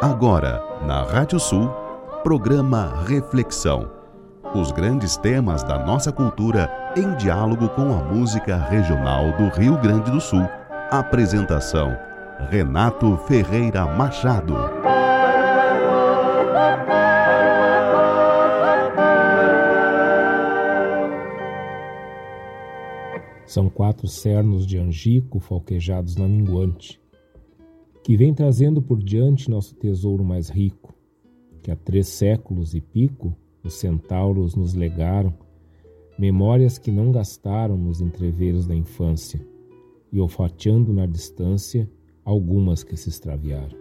Agora, na Rádio Sul, programa Reflexão. Os grandes temas da nossa cultura em diálogo com a música regional do Rio Grande do Sul. Apresentação: Renato Ferreira Machado. São quatro cernos de angico falquejados na minguante que vem trazendo por diante nosso tesouro mais rico, que há três séculos e pico os centauros nos legaram, memórias que não gastaram nos entreveros da infância, e olfateando na distância algumas que se extraviaram.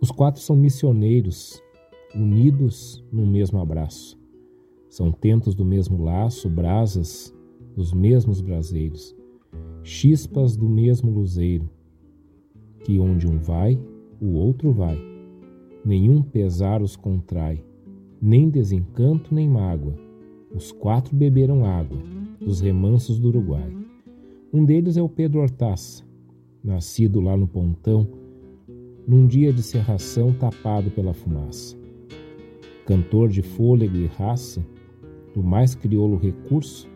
Os quatro são missioneiros, unidos num mesmo abraço. São tentos do mesmo laço, brasas dos mesmos braseiros, chispas do mesmo luzeiro, que onde um vai, o outro vai. Nenhum pesar os contrai, nem desencanto nem mágoa. Os quatro beberam água dos remansos do Uruguai. Um deles é o Pedro Hortaça, nascido lá no Pontão, num dia de serração tapado pela fumaça. Cantor de fôlego e raça, do mais crioulo recurso,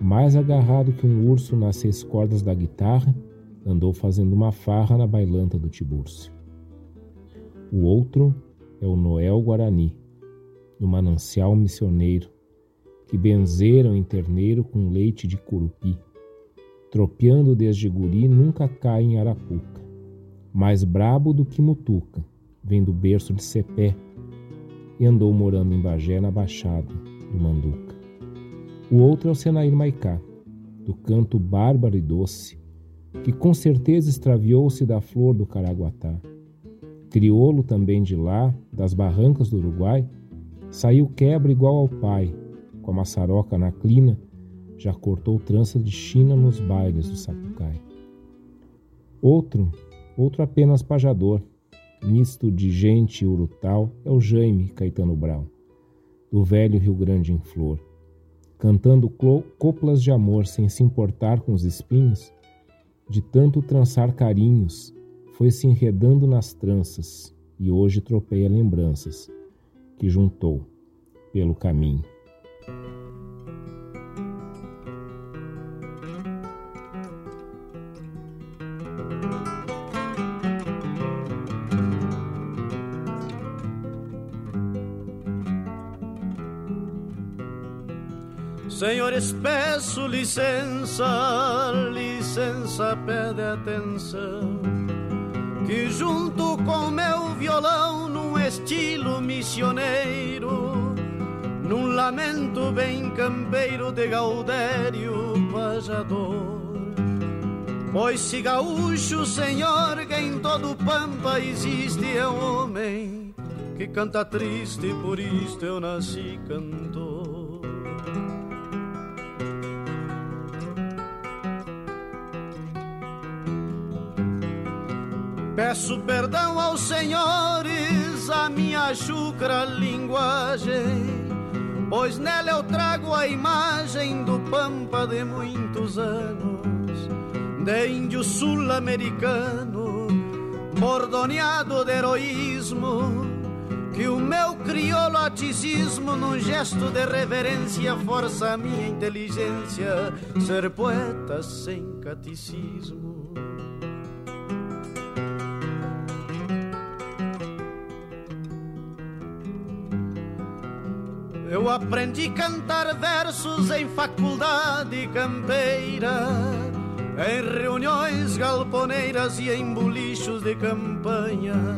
mais agarrado que um urso nas seis cordas da guitarra, andou fazendo uma farra na bailanta do Tiburcio. O outro é o Noel Guarani, do manancial missioneiro, que benzeram em terneiro com leite de curupi. Tropeando desde guri, nunca cai em arapuca. Mais brabo do que mutuca, vem do berço de Cepé, e andou morando em Bagé, na Baixada do Manduca. O outro é o Senair Maicá, do canto bárbaro e doce, que com certeza extraviou-se da flor do Caraguatá. Crioulo também de lá, das barrancas do Uruguai, saiu quebra igual ao pai, com a maçaroca na clina, já cortou trança de China nos bailes do Sapucai. Outro, outro apenas pajador, misto de gente urutal, é o Jaime Caetano Brau, do velho Rio Grande em flor. Cantando coplas de amor sem se importar com os espinhos, de tanto trançar carinhos, foi se enredando nas tranças e hoje tropeia lembranças que juntou pelo caminho. Peço licença, licença, pede atenção. Que junto com meu violão, num estilo missioneiro, num lamento bem campeiro de Gaudério Pajador. Pois se gaúcho, senhor, que em todo Pampa existe é um homem que canta triste, por isto eu nasci cantor. Peço perdão aos senhores a minha chucra linguagem, pois nela eu trago a imagem do pampa de muitos anos, de índio sul-americano, bordoneado de heroísmo, que o meu crioulo aticismo, num gesto de reverência, força a minha inteligência, ser poeta sem catecismo. Eu aprendi a cantar versos em faculdade campeira, em reuniões galponeiras e em bolichos de campanha,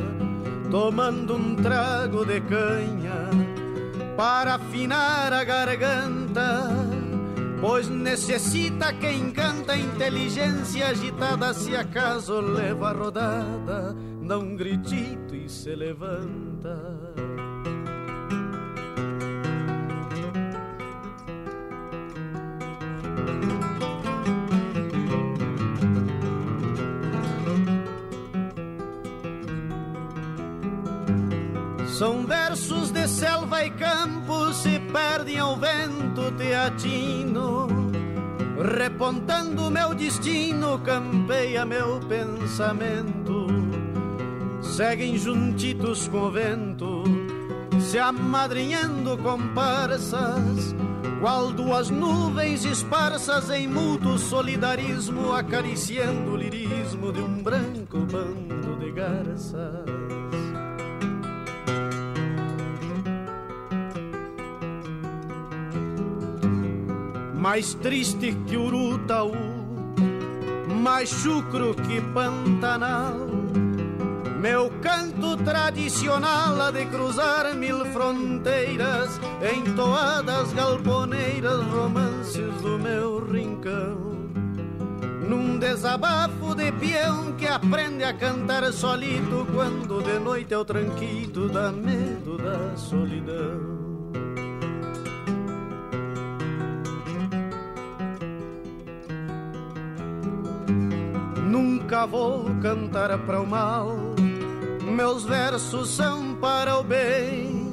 tomando um trago de canha para afinar a garganta. Pois necessita quem canta inteligência agitada, se acaso leva a rodada, dá um gritito e se levanta. São versos de selva e campo, se perdem ao vento teatino. Repontando meu destino, campeia meu pensamento. seguem juntitos com o vento, se amadrinhando comparsas, qual duas nuvens esparsas em mútuo solidarismo, acariciando o lirismo de um branco bando de garças. Mais triste que Urutaú, mais chucro que Pantanal meu canto tradicional há de cruzar mil fronteiras, em toadas galponeiras, romances do meu rincão. Num desabafo de peão que aprende a cantar solito, quando de noite é o tranquilo dá medo da solidão. Nunca vou cantar para o mal meus versos são para o bem.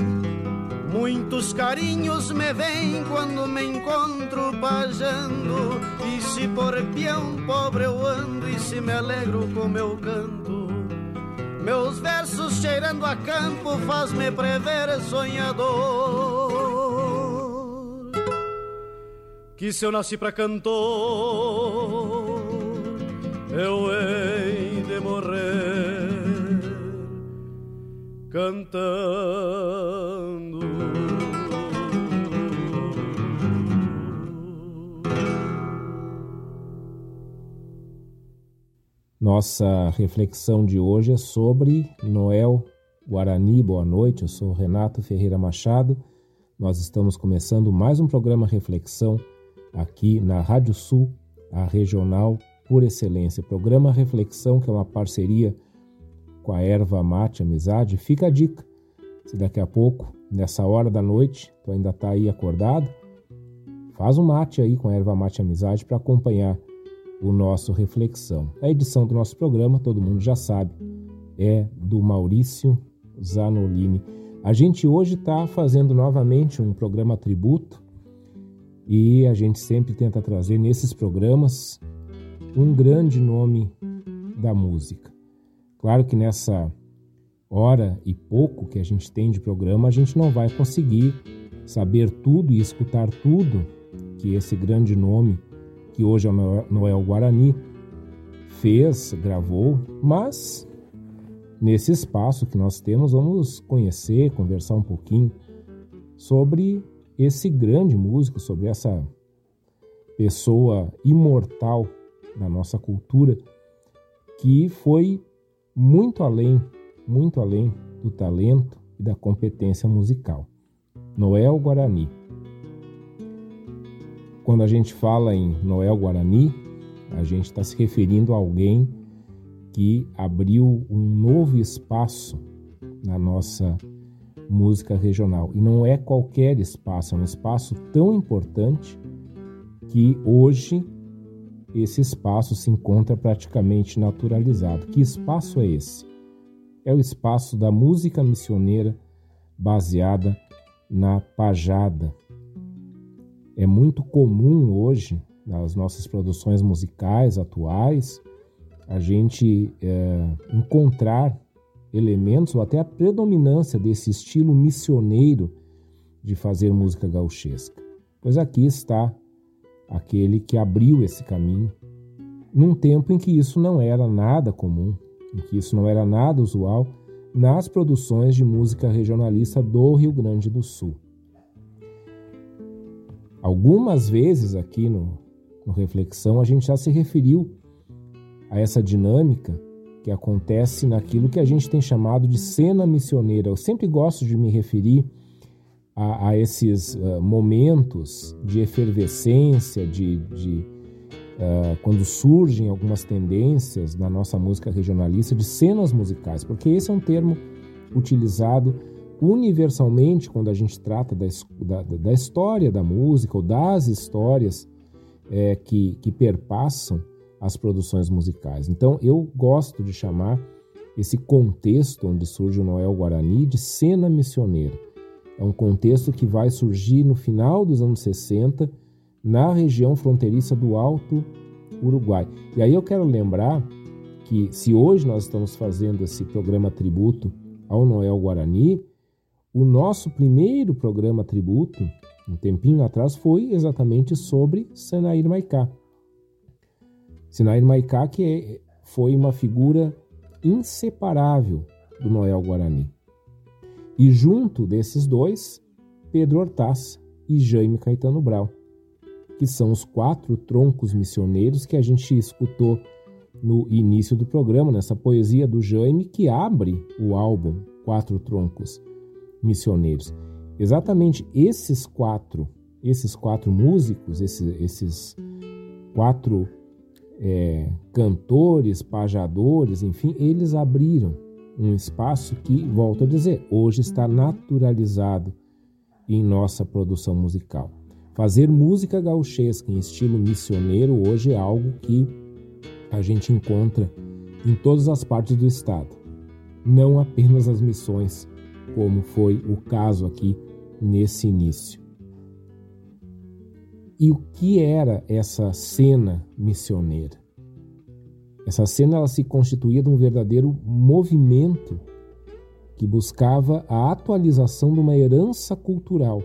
Muitos carinhos me vêm quando me encontro pajando. E se por peão pobre eu ando, e se me alegro com meu canto. Meus versos cheirando a campo faz-me prever sonhador. Que se eu nasci pra cantor, eu hei de morrer cantando. Nossa reflexão de hoje é sobre Noel Guarani. Boa noite, eu sou Renato Ferreira Machado. Nós estamos começando mais um programa Reflexão aqui na Rádio Sul, a regional por excelência. Programa Reflexão, que é uma parceria com a erva mate amizade, fica a dica. Se daqui a pouco, nessa hora da noite, tu ainda está aí acordado, faz um mate aí com a erva mate amizade para acompanhar o nosso reflexão. A edição do nosso programa, todo mundo já sabe, é do Maurício Zanolini. A gente hoje está fazendo novamente um programa tributo e a gente sempre tenta trazer nesses programas um grande nome da música. Claro que nessa hora e pouco que a gente tem de programa, a gente não vai conseguir saber tudo e escutar tudo que esse grande nome, que hoje é Noel Guarani, fez, gravou, mas nesse espaço que nós temos, vamos conhecer, conversar um pouquinho sobre esse grande músico, sobre essa pessoa imortal da nossa cultura que foi muito além, muito além do talento e da competência musical. Noel Guarani. Quando a gente fala em Noel Guarani, a gente está se referindo a alguém que abriu um novo espaço na nossa música regional. E não é qualquer espaço, é um espaço tão importante que hoje esse espaço se encontra praticamente naturalizado. Que espaço é esse? É o espaço da música missioneira baseada na pajada. É muito comum hoje, nas nossas produções musicais atuais, a gente é, encontrar elementos ou até a predominância desse estilo missioneiro de fazer música gauchesca. Pois aqui está aquele que abriu esse caminho, num tempo em que isso não era nada comum, em que isso não era nada usual nas produções de música regionalista do Rio Grande do Sul. Algumas vezes aqui no, no Reflexão a gente já se referiu a essa dinâmica que acontece naquilo que a gente tem chamado de cena missioneira. Eu sempre gosto de me referir a, a esses uh, momentos de efervescência, de, de uh, quando surgem algumas tendências na nossa música regionalista de cenas musicais, porque esse é um termo utilizado universalmente quando a gente trata da, da, da história da música ou das histórias é, que, que perpassam as produções musicais. Então eu gosto de chamar esse contexto onde surge o Noel Guarani de cena missioneira. É um contexto que vai surgir no final dos anos 60 na região fronteiriça do Alto Uruguai. E aí eu quero lembrar que se hoje nós estamos fazendo esse programa tributo ao Noel Guarani, o nosso primeiro programa tributo, um tempinho atrás, foi exatamente sobre Sanair Maicá. Sanair Maicá que é, foi uma figura inseparável do Noel Guarani. E junto desses dois, Pedro Hortaz e Jaime Caetano Brau, que são os quatro troncos missioneiros que a gente escutou no início do programa, nessa poesia do Jaime que abre o álbum Quatro Troncos Missioneiros. Exatamente esses quatro, esses quatro músicos, esses, esses quatro é, cantores, pajadores, enfim, eles abriram um espaço que, volto a dizer, hoje está naturalizado em nossa produção musical. Fazer música gauchesca em estilo missioneiro hoje é algo que a gente encontra em todas as partes do estado, não apenas as missões, como foi o caso aqui nesse início. E o que era essa cena missioneira? Essa cena ela se constituía de um verdadeiro movimento que buscava a atualização de uma herança cultural.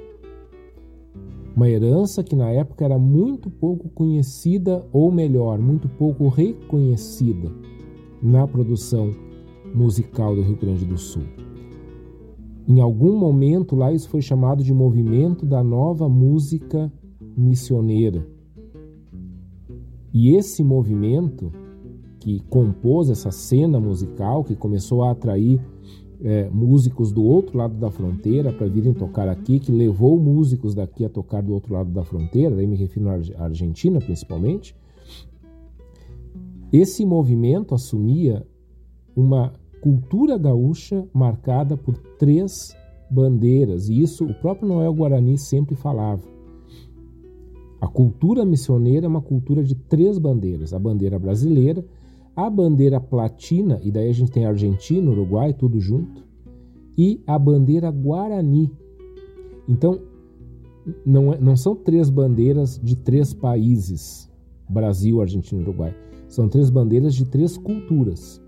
Uma herança que na época era muito pouco conhecida, ou melhor, muito pouco reconhecida na produção musical do Rio Grande do Sul. Em algum momento lá isso foi chamado de movimento da nova música missioneira. E esse movimento que compôs essa cena musical, que começou a atrair é, músicos do outro lado da fronteira para virem tocar aqui, que levou músicos daqui a tocar do outro lado da fronteira, daí me refiro à Argentina principalmente. Esse movimento assumia uma cultura gaúcha marcada por três bandeiras, e isso o próprio Noel Guarani sempre falava. A cultura missioneira é uma cultura de três bandeiras: a bandeira brasileira, a bandeira platina, e daí a gente tem Argentina, Uruguai, tudo junto, e a bandeira guarani. Então, não, é, não são três bandeiras de três países, Brasil, Argentina e Uruguai. São três bandeiras de três culturas: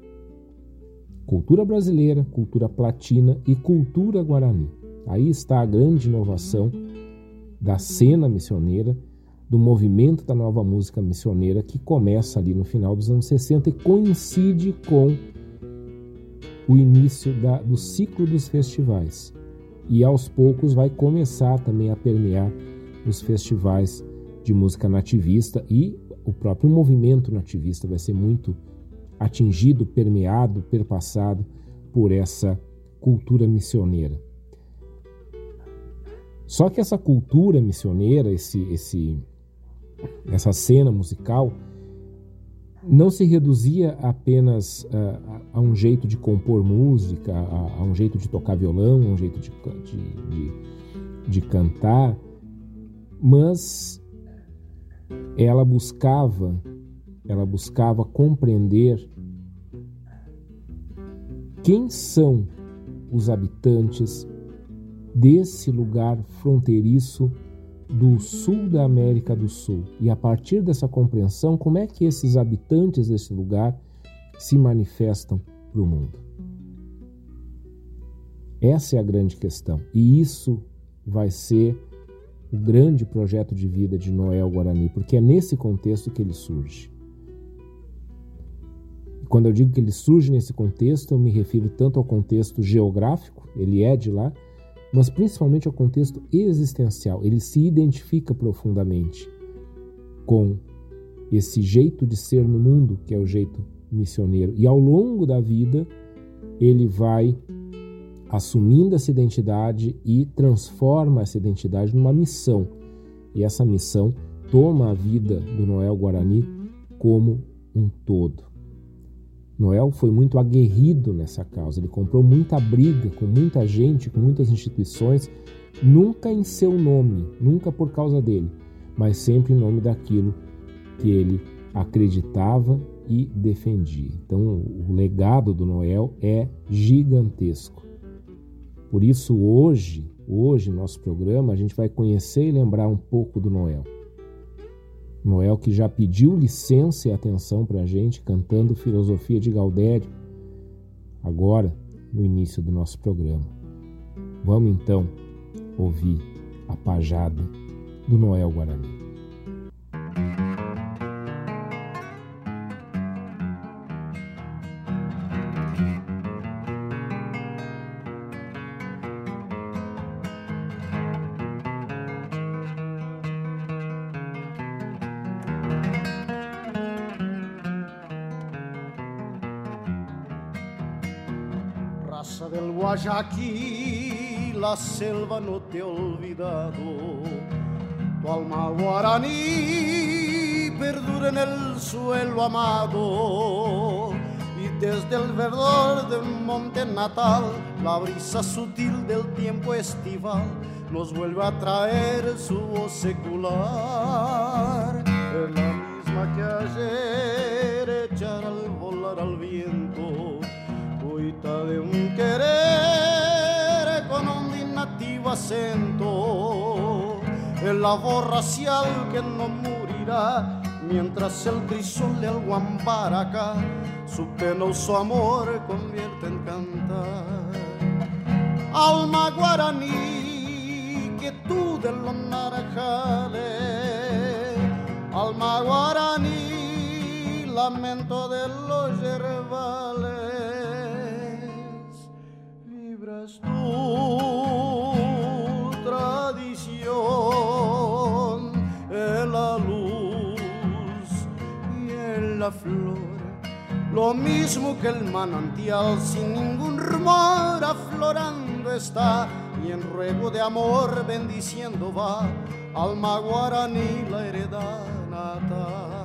cultura brasileira, cultura platina e cultura guarani. Aí está a grande inovação da cena missioneira do movimento da nova música missioneira que começa ali no final dos anos 60 e coincide com o início da, do ciclo dos festivais. E aos poucos vai começar também a permear os festivais de música nativista e o próprio movimento nativista vai ser muito atingido, permeado, perpassado por essa cultura missioneira. Só que essa cultura missioneira, esse, esse, essa cena musical não se reduzia apenas uh, a um jeito de compor música, a, a, um jeito de tocar violão, a um jeito de, de, de, de cantar, mas ela buscava, ela buscava compreender quem são os habitantes desse lugar fronteiriço do sul da América do Sul. E a partir dessa compreensão, como é que esses habitantes desse lugar se manifestam para o mundo? Essa é a grande questão. E isso vai ser o grande projeto de vida de Noel Guarani, porque é nesse contexto que ele surge. Quando eu digo que ele surge nesse contexto, eu me refiro tanto ao contexto geográfico, ele é de lá, mas principalmente ao contexto existencial. Ele se identifica profundamente com esse jeito de ser no mundo, que é o jeito missioneiro. E ao longo da vida, ele vai assumindo essa identidade e transforma essa identidade numa missão. E essa missão toma a vida do Noel Guarani como um todo. Noel foi muito aguerrido nessa causa. Ele comprou muita briga com muita gente, com muitas instituições, nunca em seu nome, nunca por causa dele, mas sempre em nome daquilo que ele acreditava e defendia. Então, o legado do Noel é gigantesco. Por isso, hoje, hoje, nosso programa, a gente vai conhecer e lembrar um pouco do Noel. Noel que já pediu licença e atenção para a gente cantando filosofia de Galdério, agora no início do nosso programa. Vamos então ouvir a pajada do Noel Guarani. Aquí la selva no te ha olvidado. Tu alma guaraní perdura en el suelo amado. Y desde el verdor de un monte natal, la brisa sutil del tiempo estival nos vuelve a traer su voz secular. Es la misma que ayer acento, el labor racial que no morirá mientras el crisol de Guambaraca su penoso amor convierte en cantar. Alma guaraní, que tú de los naranjales, alma guaraní, Lo mismo que el manantial sin ningún rumor aflorando está y en ruego de amor bendiciendo va alma guaraní la heredad natal.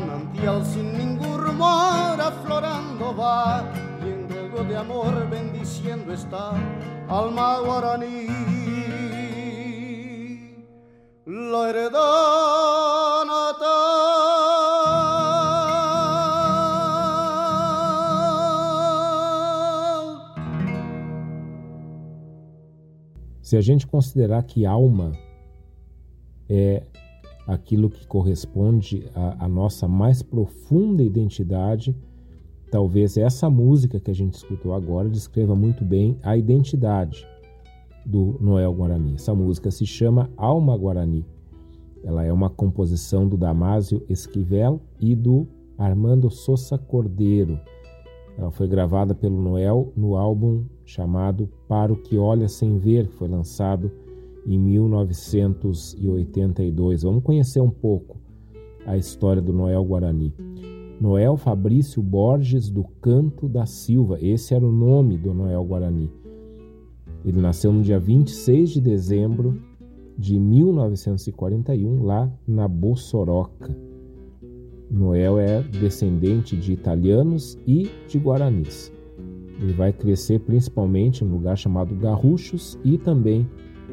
Manantial sin ningún rumor aflorando va de amor bendiciendo esta alma guaraní. La heredad natal. Se a gente considerar que alma é aquilo que corresponde à, à nossa mais profunda identidade, Talvez essa música que a gente escutou agora descreva muito bem a identidade do Noel Guarani. Essa música se chama Alma Guarani. Ela é uma composição do Damásio Esquivel e do Armando Sousa Cordeiro. Ela foi gravada pelo Noel no álbum chamado Para o que Olha Sem Ver, que foi lançado em 1982. Vamos conhecer um pouco a história do Noel Guarani. Noel Fabrício Borges do Canto da Silva. Esse era o nome do Noel Guarani. Ele nasceu no dia 26 de dezembro de 1941, lá na Bossoroca. Noel é descendente de italianos e de guaranis. Ele vai crescer principalmente no lugar chamado Garruchos e também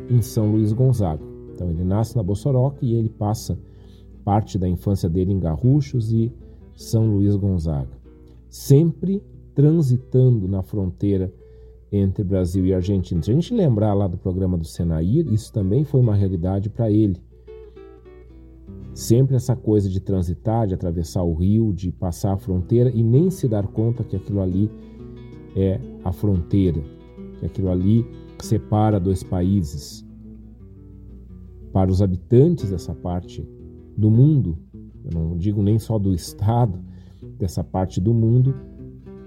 em São Luís Gonzaga. Então ele nasce na Bossoroca e ele passa parte da infância dele em Garruchos e são Luís Gonzaga, sempre transitando na fronteira entre Brasil e Argentina. Se a gente lembrar lá do programa do Senair, isso também foi uma realidade para ele. Sempre essa coisa de transitar, de atravessar o rio, de passar a fronteira e nem se dar conta que aquilo ali é a fronteira, que aquilo ali separa dois países. Para os habitantes dessa parte do mundo, eu não digo nem só do Estado, dessa parte do mundo,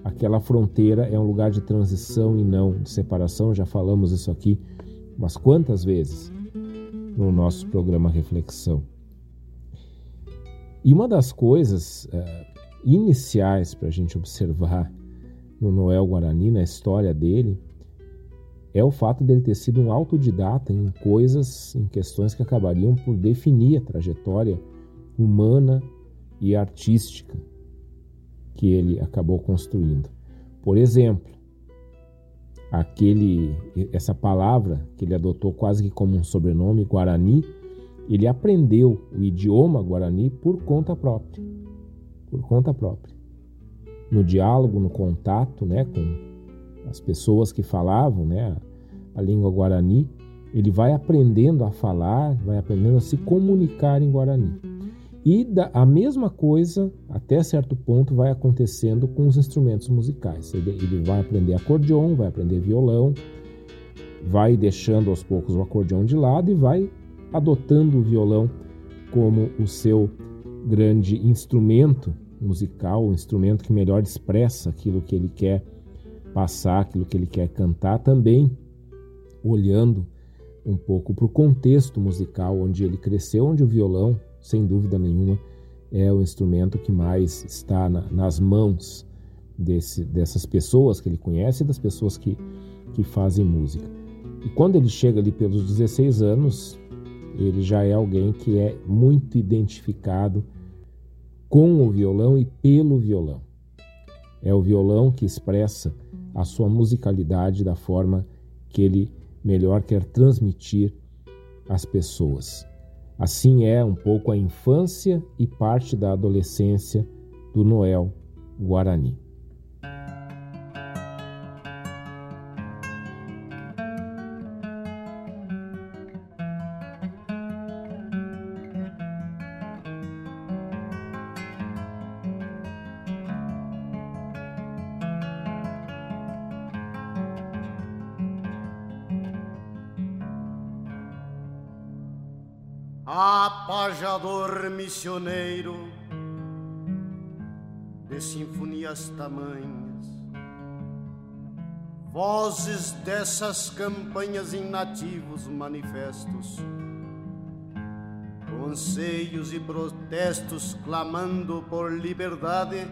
aquela fronteira é um lugar de transição e não de separação, já falamos isso aqui mas quantas vezes. no nosso programa Reflexão. E uma das coisas uh, iniciais para a gente observar no Noel Guarani, na história dele, é o fato dele ter sido um autodidata em coisas, em questões que acabariam por definir a trajetória humana e artística que ele acabou construindo. Por exemplo, aquele essa palavra que ele adotou quase que como um sobrenome, Guarani, ele aprendeu o idioma Guarani por conta própria. Por conta própria. No diálogo, no contato, né, com as pessoas que falavam né, a, língua guarani, ele vai aprendendo a falar, vai aprendendo a se comunicar em guarani. E da, a mesma coisa, até certo ponto, vai acontecendo com os instrumentos musicais. Ele, ele vai aprender acordeon, vai aprender violão, vai deixando aos poucos o acordeon de lado e vai adotando o violão como o seu grande instrumento musical, o instrumento que melhor expressa aquilo que ele quer passar aquilo que ele quer cantar, também olhando um pouco para o contexto musical onde ele cresceu, onde o violão, sem dúvida nenhuma, é o instrumento que mais está na, nas mãos desse, dessas pessoas que ele conhece e das pessoas que, que fazem música. E quando ele chega ali pelos 16 anos, ele já é alguém que é muito identificado com o violão e pelo violão. É o violão que expressa a sua musicalidade da forma que ele melhor quer transmitir às pessoas. Assim é um pouco a infância e parte da adolescência do Noel Guarani. Pajador missioneiro de sinfonias tamanhas, vozes dessas campanhas em nativos manifestos, conseios e protestos clamando por liberdade,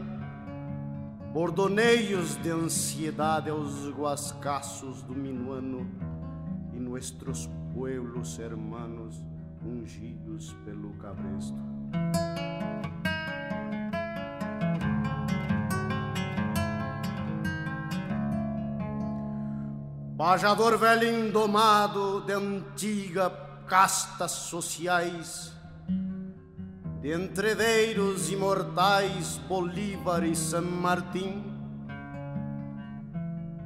bordoneios de ansiedade aos guascaços do minuano e nossos pueblos hermanos ungidos pelo cabresto. Pajador velho indomado de antiga castas sociais, de entreveiros imortais Bolívar e San Martín,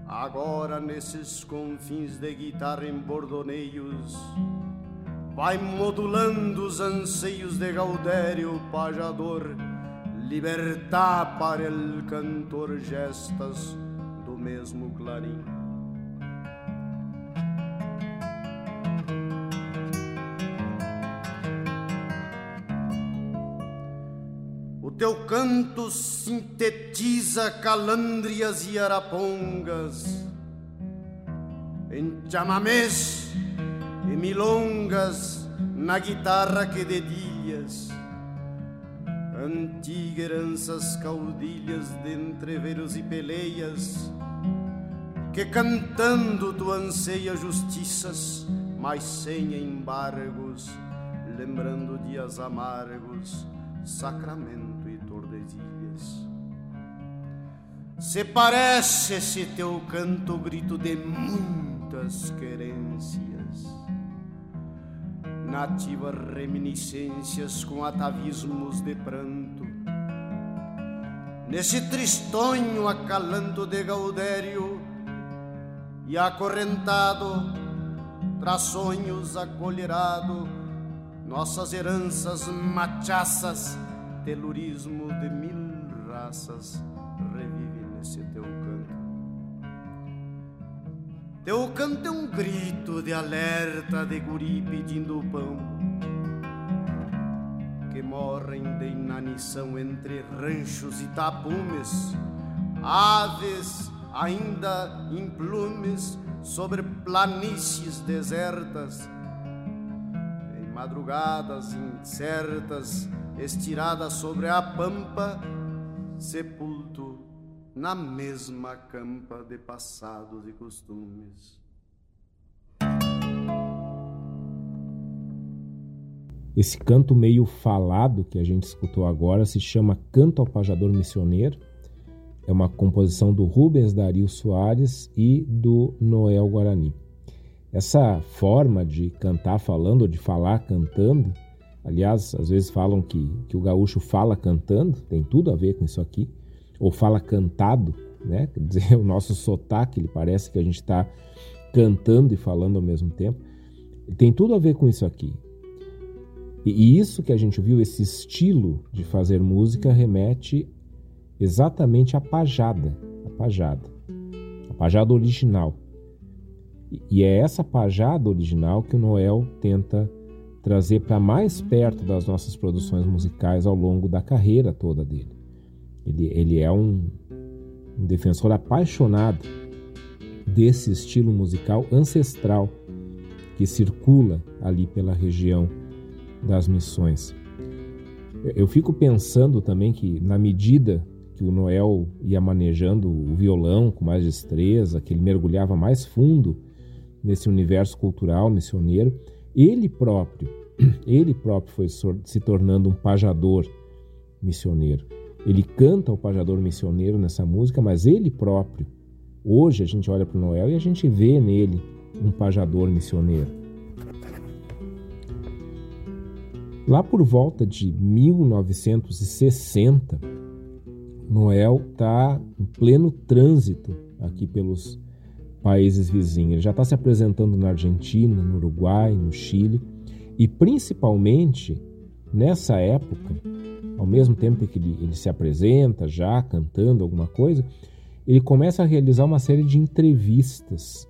agora nesses confins de guitarra em bordoneios, vai modulando os anseios de Gaudério Pajador, libertar para el cantor gestas do mesmo clarim. O teu canto sintetiza calandrias e arapongas em chamamés e milongas na guitarra que dedilhas, antigas heranças caudilhas de entreveros e peleias, que cantando tu anseia justiças, mas sem embargos, lembrando dias amargos, sacramento e tordesilhas. Se parece esse teu canto grito de muitas querências nativas reminiscências com atavismos de pranto. Nesse tristonho acalanto de Gaudério e acorrentado, traz sonhos acolherado, nossas heranças machaças, telurismo de mil raças, teu canto é um grito de alerta de guri pedindo pão Que morrem de inanição entre ranchos e tapumes Aves ainda em plumes sobre planícies desertas. Madrugadas incertas, estiradas sobre a pampa, sepulto na mesma campa de passados e costumes. Esse canto meio falado que a gente escutou agora se chama Canto ao Pajador Missioneiro. É uma composição do Rubens Dario Soares e do Noel Guarani. Essa forma de cantar falando ou de falar cantando, aliás, às vezes falam que, que o gaúcho fala cantando, tem tudo a ver com isso aqui, ou fala cantado, né? Quer dizer, o nosso sotaque, ele parece que a gente está cantando e falando ao mesmo tempo. Tem tudo a ver com isso aqui. E isso que a gente viu, esse estilo de fazer música, remete exatamente à pajada, a pajada, a pajada original. E é essa pajada original que o Noel tenta trazer para mais perto das nossas produções musicais ao longo da carreira toda dele. Ele, ele é um, um defensor apaixonado desse estilo musical ancestral que circula ali pela região das missões. Eu fico pensando também que, na medida que o Noel ia manejando o violão com mais destreza, que ele mergulhava mais fundo nesse universo cultural missioneiro, ele próprio, ele próprio foi se tornando um pajador missioneiro. Ele canta o pajador missioneiro nessa música, mas ele próprio, hoje a gente olha para o Noel e a gente vê nele um pajador missioneiro. Lá por volta de 1960, Noel está em pleno trânsito aqui pelos países vizinhos. Ele já está se apresentando na Argentina, no Uruguai, no Chile e principalmente nessa época, ao mesmo tempo que ele, ele se apresenta já cantando alguma coisa, ele começa a realizar uma série de entrevistas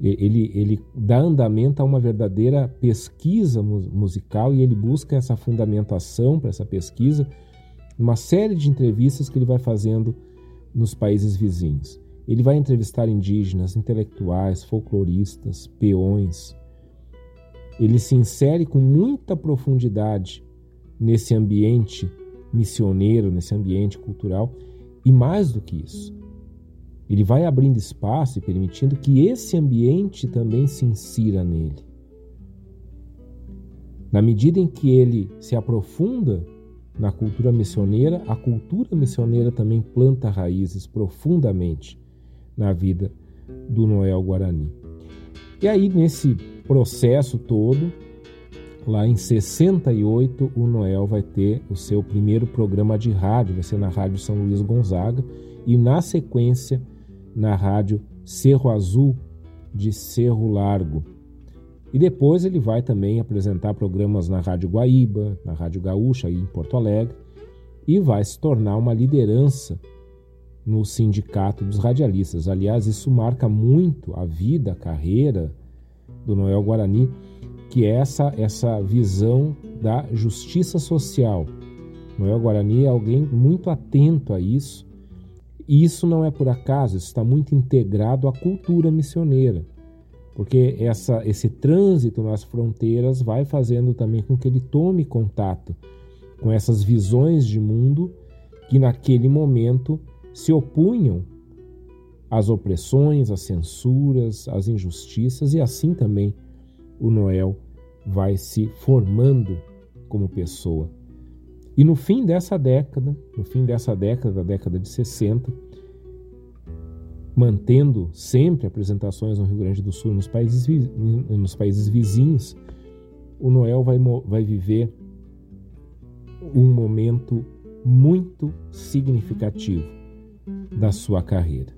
ele, ele dá andamento a uma verdadeira pesquisa musical e ele busca essa fundamentação para essa pesquisa numa série de entrevistas que ele vai fazendo nos países vizinhos. Ele vai entrevistar indígenas, intelectuais, folcloristas, peões. Ele se insere com muita profundidade nesse ambiente missioneiro, nesse ambiente cultural e mais do que isso, ele vai abrindo espaço e permitindo que esse ambiente também se insira nele. Na medida em que ele se aprofunda na cultura missioneira, a cultura missioneira também planta raízes profundamente na vida do Noel Guarani. E aí, nesse processo todo, lá em 68, o Noel vai ter o seu primeiro programa de rádio, vai ser na Rádio São Luís Gonzaga, e na sequência na rádio Cerro Azul de Cerro Largo. E depois ele vai também apresentar programas na Rádio Guaíba, na Rádio Gaúcha, aí em Porto Alegre, e vai se tornar uma liderança no Sindicato dos Radialistas. Aliás, isso marca muito a vida, a carreira do Noel Guarani, que é essa, essa visão da justiça social. Noel Guarani é alguém muito atento a isso. E isso não é por acaso, isso está muito integrado à cultura missioneira, porque essa, esse trânsito nas fronteiras vai fazendo também com que ele tome contato com essas visões de mundo que naquele momento se opunham às opressões, às censuras, às injustiças, e assim também o Noel vai se formando como pessoa. E no fim dessa década, no fim dessa década, da década de 60, mantendo sempre apresentações no Rio Grande do Sul, nos países, nos países vizinhos, o Noel vai, vai viver um momento muito significativo da sua carreira.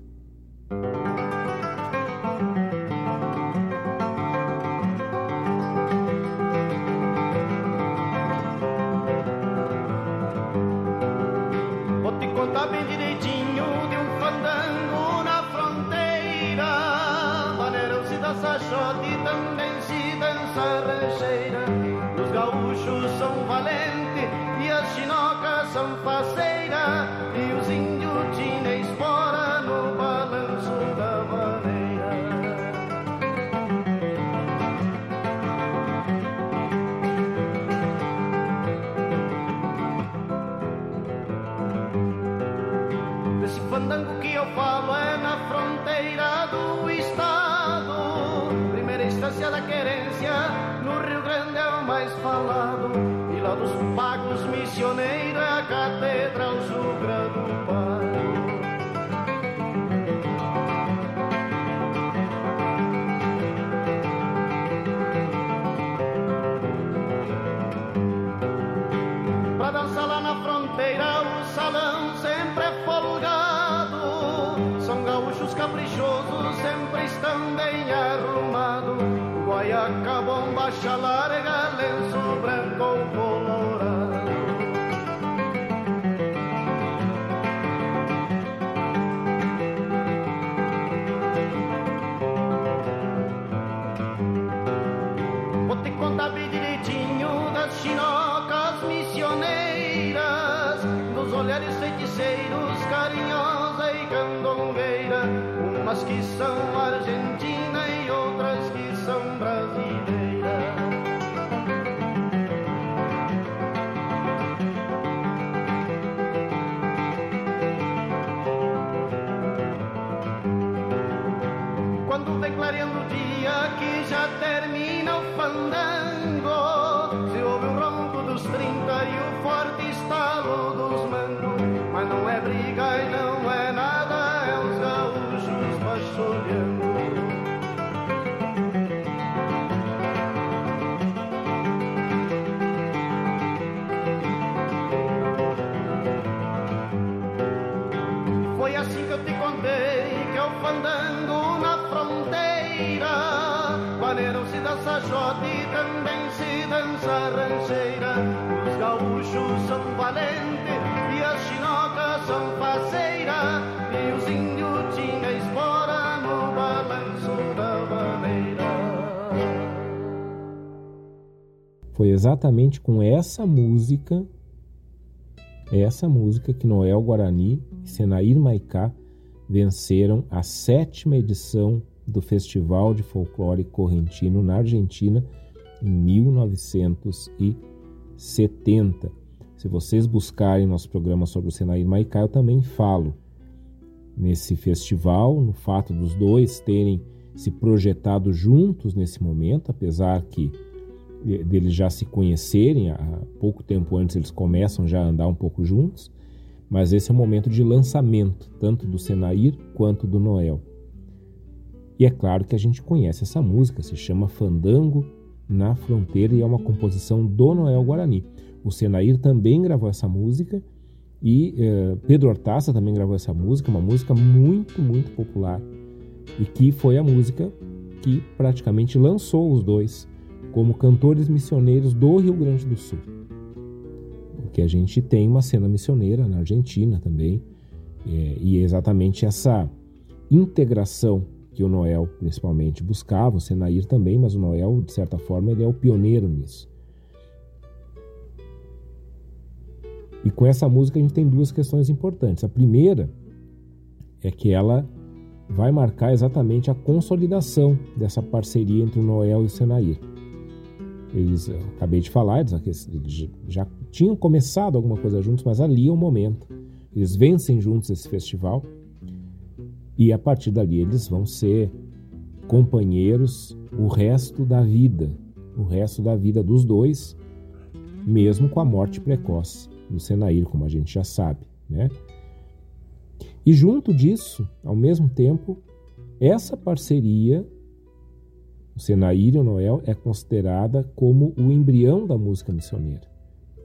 Dos pagos missioneiros é a Catedral Sucra rancheira. Os gaúchos são valentes e as chinocas são faceiras. E os índios espora Foi exatamente com essa música, essa música que Noel Guarani e Senair Maicá venceram a sétima edição do Festival de Folclore Correntino na Argentina em 1970. Se vocês buscarem nosso programa sobre o Senair Maicá, eu também falo nesse festival, no fato dos dois terem se projetado juntos nesse momento, apesar que deles já se conhecerem, há pouco tempo antes eles começam já a andar um pouco juntos, mas esse é o momento de lançamento, tanto do Senair quanto do Noel. E é claro que a gente conhece essa música, se chama Fandango na Fronteira e é uma composição do Noel Guarani. O Senair também gravou essa música e eh, Pedro Hortaça também gravou essa música, uma música muito, muito popular e que foi a música que praticamente lançou os dois como cantores missioneiros do Rio Grande do Sul. Porque a gente tem uma cena missioneira na Argentina também, é, e é exatamente essa integração que o Noel principalmente buscava, o Senair também, mas o Noel, de certa forma, ele é o pioneiro nisso. E com essa música a gente tem duas questões importantes. A primeira é que ela vai marcar exatamente a consolidação dessa parceria entre o Noel e o Senair. Eles, eu acabei de falar, eles, já tinham começado alguma coisa juntos, mas ali é o momento. Eles vencem juntos esse festival e a partir dali eles vão ser companheiros o resto da vida, o resto da vida dos dois, mesmo com a morte precoce do Senair, como a gente já sabe, né? E junto disso, ao mesmo tempo, essa parceria o Senaíra e o Noel é considerada como o embrião da música missioneira.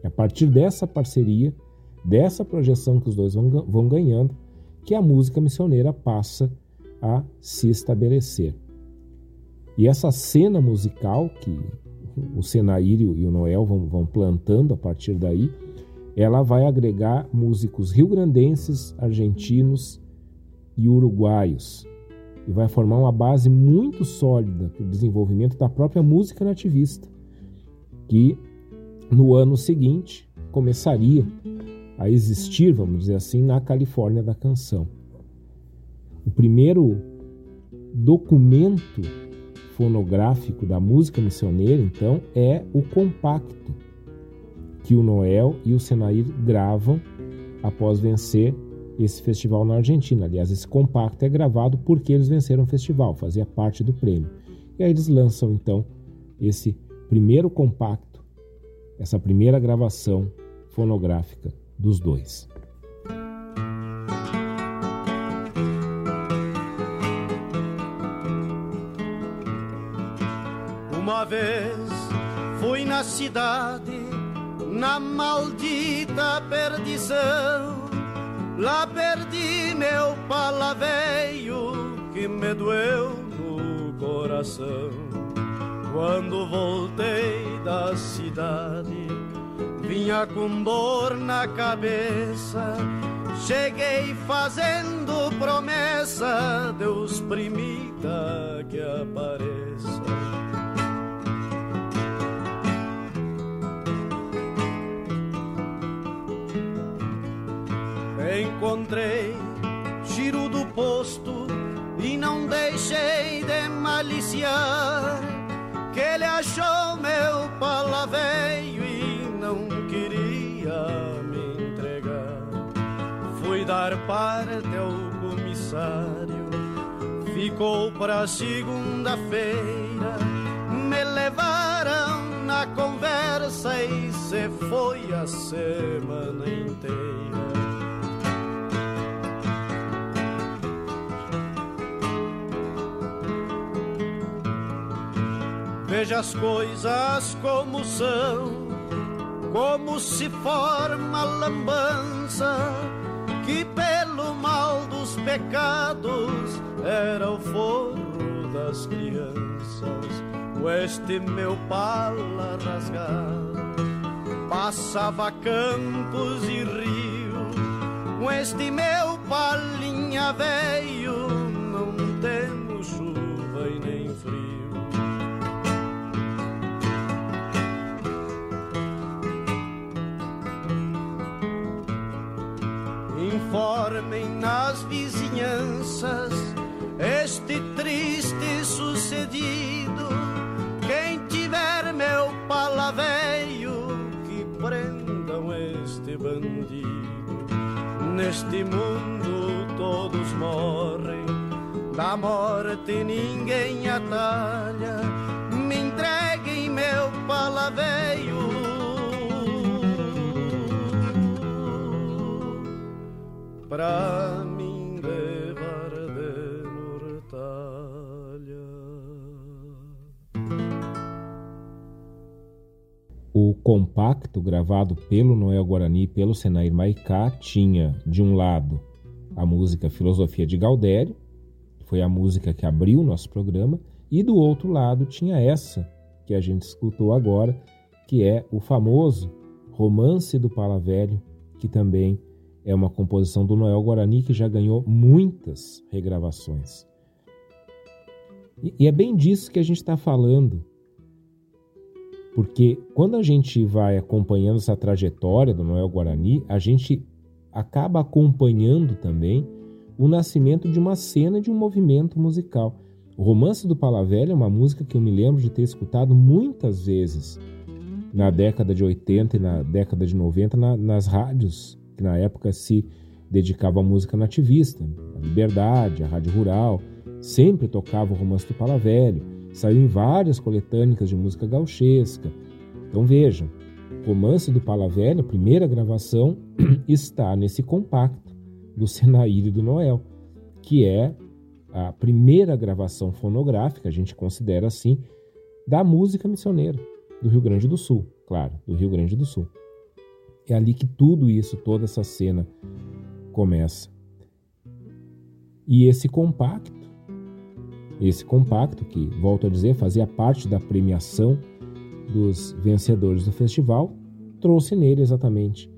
É a partir dessa parceria, dessa projeção que os dois vão, vão ganhando, que a música missioneira passa a se estabelecer. E essa cena musical que o Senaírio e o Noel vão, vão plantando a partir daí, ela vai agregar músicos rio-grandenses, argentinos e uruguaios, e vai formar uma base muito sólida para o desenvolvimento da própria música nativista, que no ano seguinte começaria a existir, vamos dizer assim, na Califórnia da canção. O primeiro documento fonográfico da música missioneira, então, é o compacto que o Noel e o Senair gravam após vencer esse festival na Argentina. Aliás, esse compacto é gravado porque eles venceram o festival, fazia parte do prêmio. E aí eles lançam então esse primeiro compacto, essa primeira gravação fonográfica dos dois. Uma vez fui na cidade, na maldita perdição. Lá perdi meu palaveio que me doeu no coração. Quando voltei da cidade, vinha com dor na cabeça. Cheguei fazendo promessa, Deus primita que apareça. encontrei giro do posto e não deixei de maliciar que ele achou meu palaveio Dar parte ao comissário, ficou para segunda-feira. Me levaram na conversa e se foi a semana inteira. Veja as coisas como são, como se forma a lambança, que pelo mal dos pecados era o forro das crianças. Este meu pala rasgado passava campos e rio, este meu palinha veio informem nas vizinhanças este triste sucedido. Quem tiver meu palaveio, que prendam este bandido. Neste mundo todos morrem, da morte ninguém atalha. Me entreguem meu palaveio pra mim levar de mortalha. O compacto gravado pelo Noel Guarani e pelo Senair Maicá tinha, de um lado, a música Filosofia de Galdério, foi a música que abriu o nosso programa, e do outro lado tinha essa que a gente escutou agora, que é o famoso Romance do Palavelho, que também é uma composição do Noel Guarani que já ganhou muitas regravações. E é bem disso que a gente está falando. Porque quando a gente vai acompanhando essa trajetória do Noel Guarani, a gente acaba acompanhando também o nascimento de uma cena de um movimento musical. O Romance do Palavelho é uma música que eu me lembro de ter escutado muitas vezes na década de 80 e na década de 90 na, nas rádios que na época se dedicava à música nativista, à liberdade, à rádio rural, sempre tocava o romance do Palavelho, saiu em várias coletâneas de música gauchesca. Então vejam, Romance do Palavelho, a primeira gravação, está nesse compacto do Senaír e do Noel, que é a primeira gravação fonográfica, a gente considera assim, da música missioneira do Rio Grande do Sul, claro, do Rio Grande do Sul. É ali que tudo isso, toda essa cena começa. E esse compacto, esse compacto que, volto a dizer, fazia parte da premiação dos vencedores do festival, trouxe nele exatamente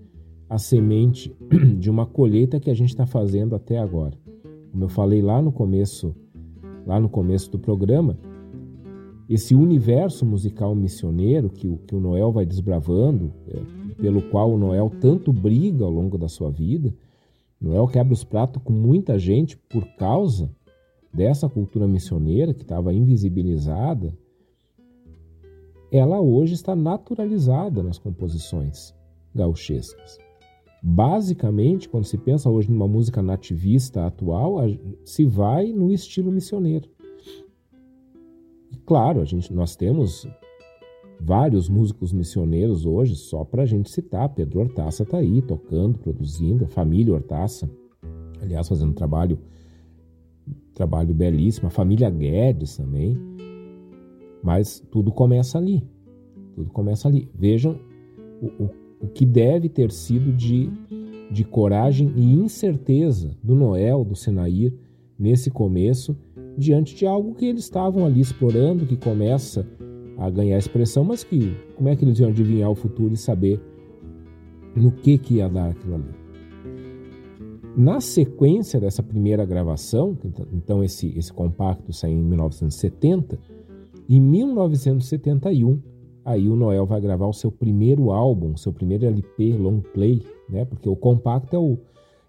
a semente de uma colheita que a gente está fazendo até agora. Como eu falei lá no começo, lá no começo do programa, esse universo musical missioneiro que o, que o Noel vai desbravando, é, pelo qual o Noel tanto briga ao longo da sua vida, Noel quebra os pratos com muita gente por causa dessa cultura missioneira que estava invisibilizada, ela hoje está naturalizada nas composições gauchescas. Basicamente, quando se pensa hoje numa música nativista atual, se vai no estilo missioneiro. E claro, a gente, nós temos vários músicos missioneiros hoje, só para a gente citar. Pedro Hortaça está aí tocando, produzindo, a família Hortaça, aliás, fazendo trabalho, trabalho belíssimo, a família Guedes também. Mas tudo começa ali. Tudo começa ali. Vejam o, o, o que deve ter sido de, de coragem e incerteza do Noel, do Senair, nesse começo, diante de algo que eles estavam ali explorando, que começa a ganhar expressão, mas que como é que eles iam adivinhar o futuro e saber no que, que ia dar aquilo ali? Na sequência dessa primeira gravação, então esse, esse compacto saiu em 1970, em 1971, aí o Noel vai gravar o seu primeiro álbum, seu primeiro LP long play, né? Porque o compacto é o,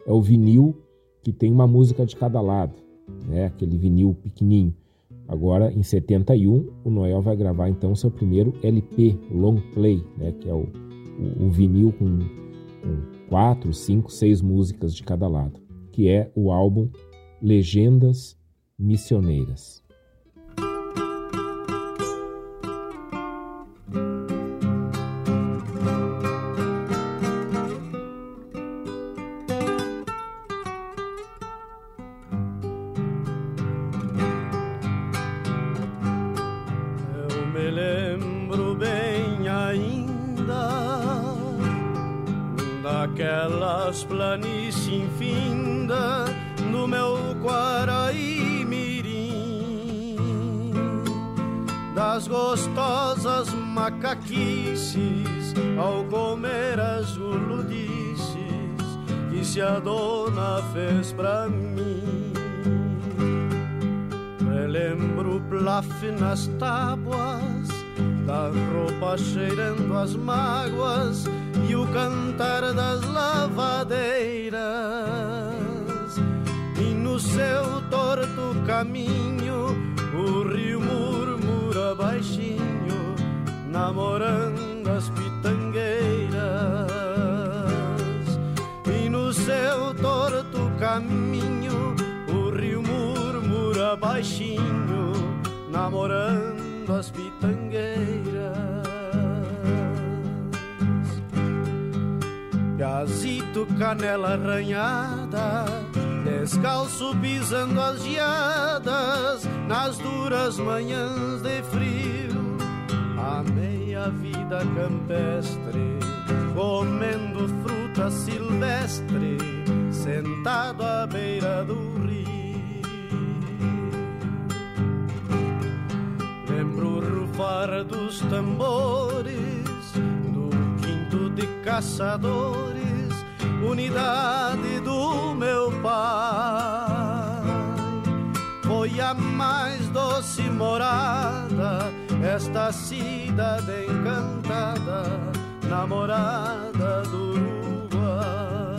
é o vinil que tem uma música de cada lado, né? Aquele vinil pequenininho. Agora, em 71, o Noel vai gravar então seu primeiro LP, long play, né, que é o, o, o vinil com, com quatro, cinco, seis músicas de cada lado, que é o álbum Legendas Missioneiras. Nas tábuas, da roupa cheirando as mágoas e o cantar das lavadeiras. E no seu torto caminho namorando as pitangueiras Gazito canela arranhada descalço pisando as geadas nas duras manhãs de frio a vida campestre, comendo fruta silvestre, sentado à beira do rio. O rufar dos tambores, do quinto de caçadores, unidade do meu pai. Foi a mais doce morada esta cidade encantada, namorada do Uruguai.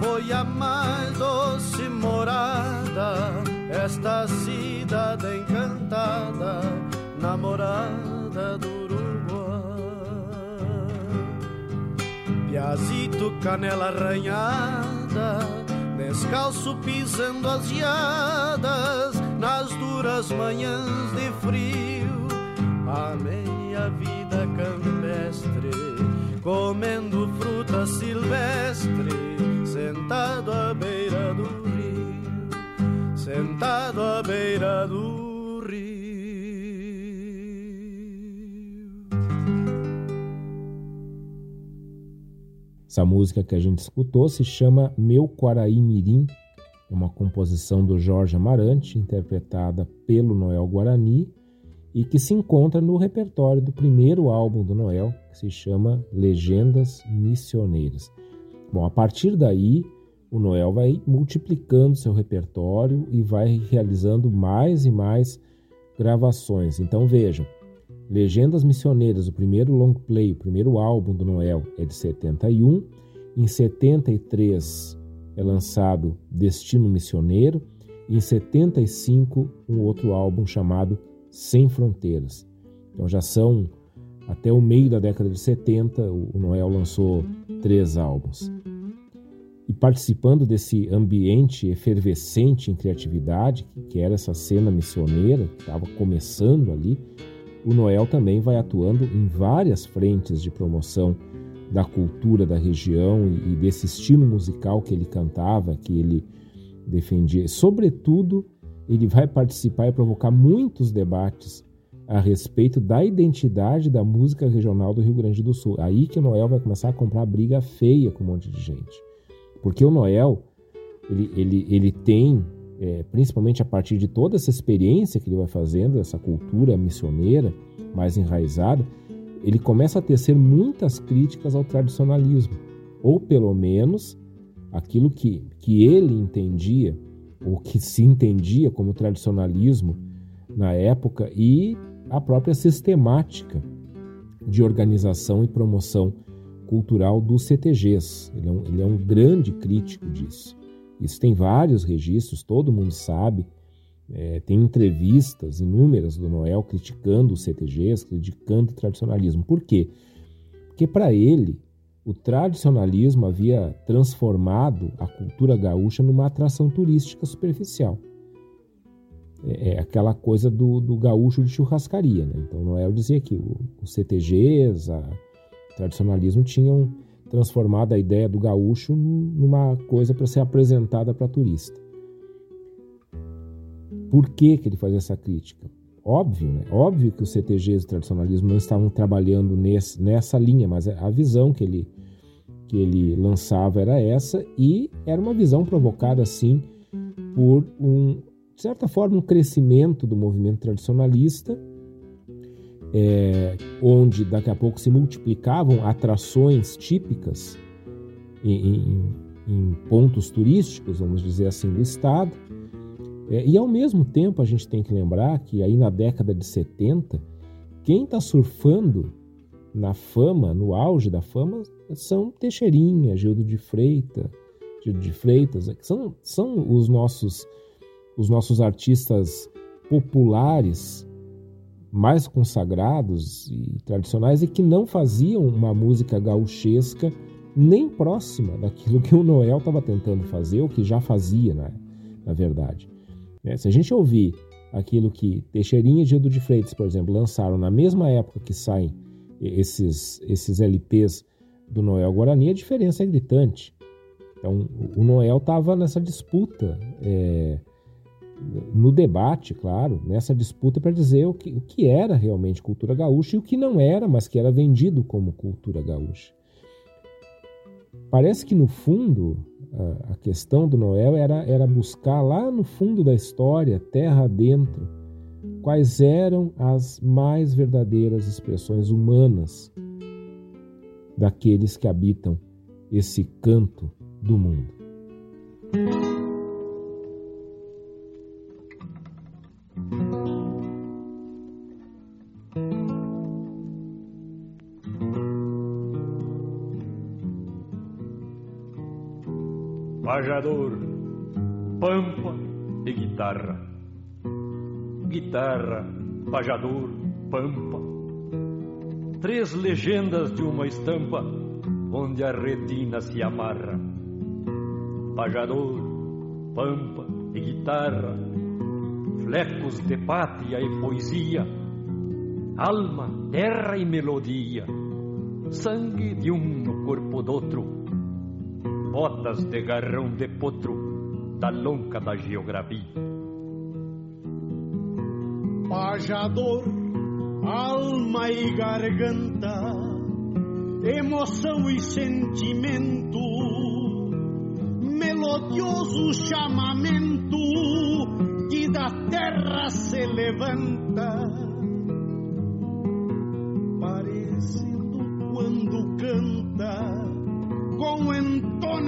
Foi a mais doce morada, esta cidade encantada, namorada do Uruguai. Piazito, canela arranhada, descalço pisando as geadas nas duras manhãs de frio. Amei a vida campestre, comendo fruta silvestre, sentado à beira do sentado à beira do rio. Essa música que a gente escutou se chama Meu Quaraí Mirim é uma composição do Jorge Amarante, interpretada pelo Noel Guarani, e que se encontra no repertório do primeiro álbum do Noel, que se chama Legendas Missioneiras. Bom, a partir daí, o Noel vai multiplicando seu repertório e vai realizando mais e mais gravações. Então vejam, Legendas Missioneiras, o primeiro long play, o primeiro álbum do Noel é de 71. Em 73, é lançado Destino Missioneiro e em 75 um outro álbum chamado Sem Fronteiras. Então já são Até o meio da década de 70, o Noel lançou três álbuns. E participando desse ambiente efervescente em criatividade, que era essa cena missioneira, que estava começando ali, o Noel também vai atuando em várias frentes de promoção da cultura da região e desse estilo musical que ele cantava, que ele defendia. Sobretudo, ele vai participar e provocar muitos debates a respeito da identidade da música regional do Rio Grande do Sul. Aí que o Noel vai começar a comprar briga feia com um monte de gente. Porque o Noel, ele, ele, ele tem, é, principalmente a partir de toda essa experiência que ele vai fazendo, essa cultura missioneira mais enraizada, ele começa a tecer muitas críticas ao tradicionalismo, ou pelo menos aquilo que, que ele entendia, ou que se entendia como tradicionalismo na época, e a própria sistemática de organização e promoção cultural dos CTGs. Ele é, um, ele é um grande crítico disso. Isso tem vários registros, todo mundo sabe. É, tem entrevistas inúmeras do Noel criticando os CTGs, criticando o tradicionalismo. Por quê? Porque para ele, o tradicionalismo havia transformado a cultura gaúcha numa atração turística superficial. É, é aquela coisa do, do, gaúcho de churrascaria. Né? Então, Noel dizia que os CTGs, a, tradicionalismo tinham transformado a ideia do gaúcho numa coisa para ser apresentada para turista. Por que, que ele faz essa crítica? Óbvio, né? Óbvio que os CTGs do tradicionalismo não estavam trabalhando nesse, nessa linha, mas a visão que ele, que ele lançava era essa e era uma visão provocada, assim, por um, de certa forma, um crescimento do movimento tradicionalista é, onde daqui a pouco se multiplicavam atrações típicas em, em, em pontos turísticos, vamos dizer assim, do estado. É, e ao mesmo tempo a gente tem que lembrar que aí na década de 70, quem está surfando na fama, no auge da fama, são Teixeirinha, Gildo de Freitas, Gildo de Freitas, que são, são os nossos os nossos artistas populares mais consagrados e tradicionais e que não faziam uma música gauchesca nem próxima daquilo que o Noel estava tentando fazer, ou que já fazia, né, na verdade. É, se a gente ouvir aquilo que Teixeirinha e Gildo de Freitas, por exemplo, lançaram na mesma época que saem esses, esses LPs do Noel Guarani, a diferença é gritante. Então, o Noel estava nessa disputa é, no debate, claro, nessa disputa para dizer o que, o que era realmente cultura gaúcha e o que não era, mas que era vendido como cultura gaúcha. Parece que no fundo a, questão do Noel era, era buscar lá no fundo da história, terra dentro, quais eram as mais verdadeiras expressões humanas daqueles que habitam esse canto do mundo. Pajador, pampa e guitarra. Guitarra, pajador, pampa. Três legendas de uma estampa onde a retina se amarra. Pajador, pampa e guitarra, flecos de pátria e poesia, alma, terra e melodia, sangue de um no corpo do outro botas de garrão de potro da lonca da geografia. Pajador, alma e garganta, emoção e sentimento, melodioso chamamento que da terra se levanta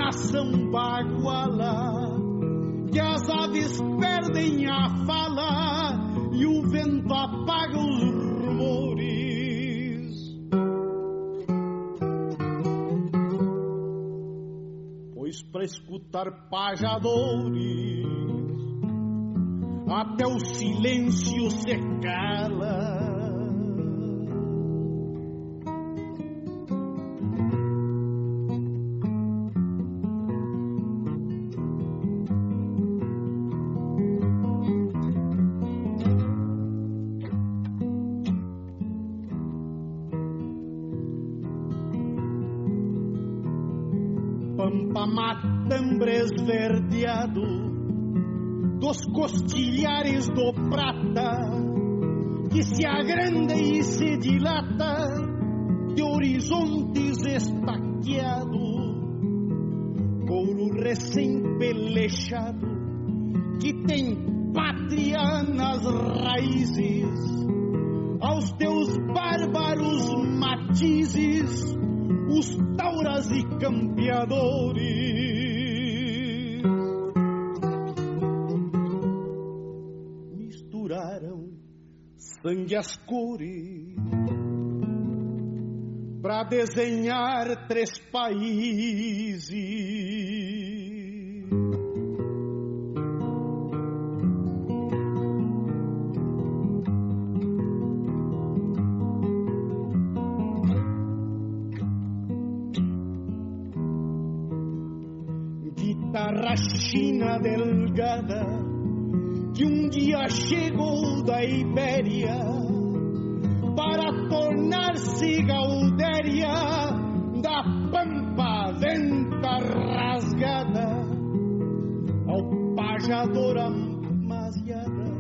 nação baguala, que as aves perdem a fala e o vento apaga os rumores. Pois para escutar pajadores, até o silêncio se cala. Dos costilhares do prata que se agranda e se dilata de horizontes estaqueados, couro recém-pelechado que tem pátria nas raízes, aos teus bárbaros matizes, os tauras e campeadores. Sangue as cores para desenhar três países. Guitarra china delgada que um dia chegou da Ibéria para tornar-se gaudéria da pampa venta rasgada. Ao pajador amasiada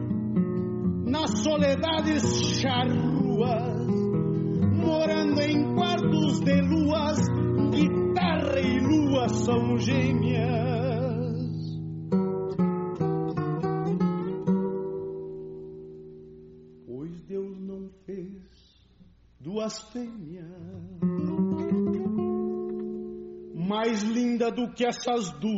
nas soledades charruas morando em quartos de luas guitarra e lua são gêmeas duas fêmeas. Mais linda do que essas duas.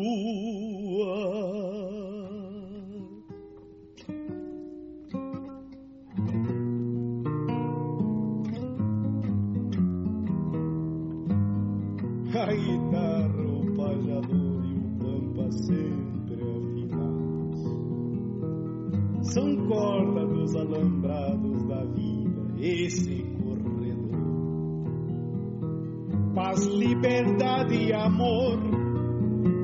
A guitarra, o pajador e o pampa sempre afinados são corda dos alambrados da vida. Esse paz, liberdade e amor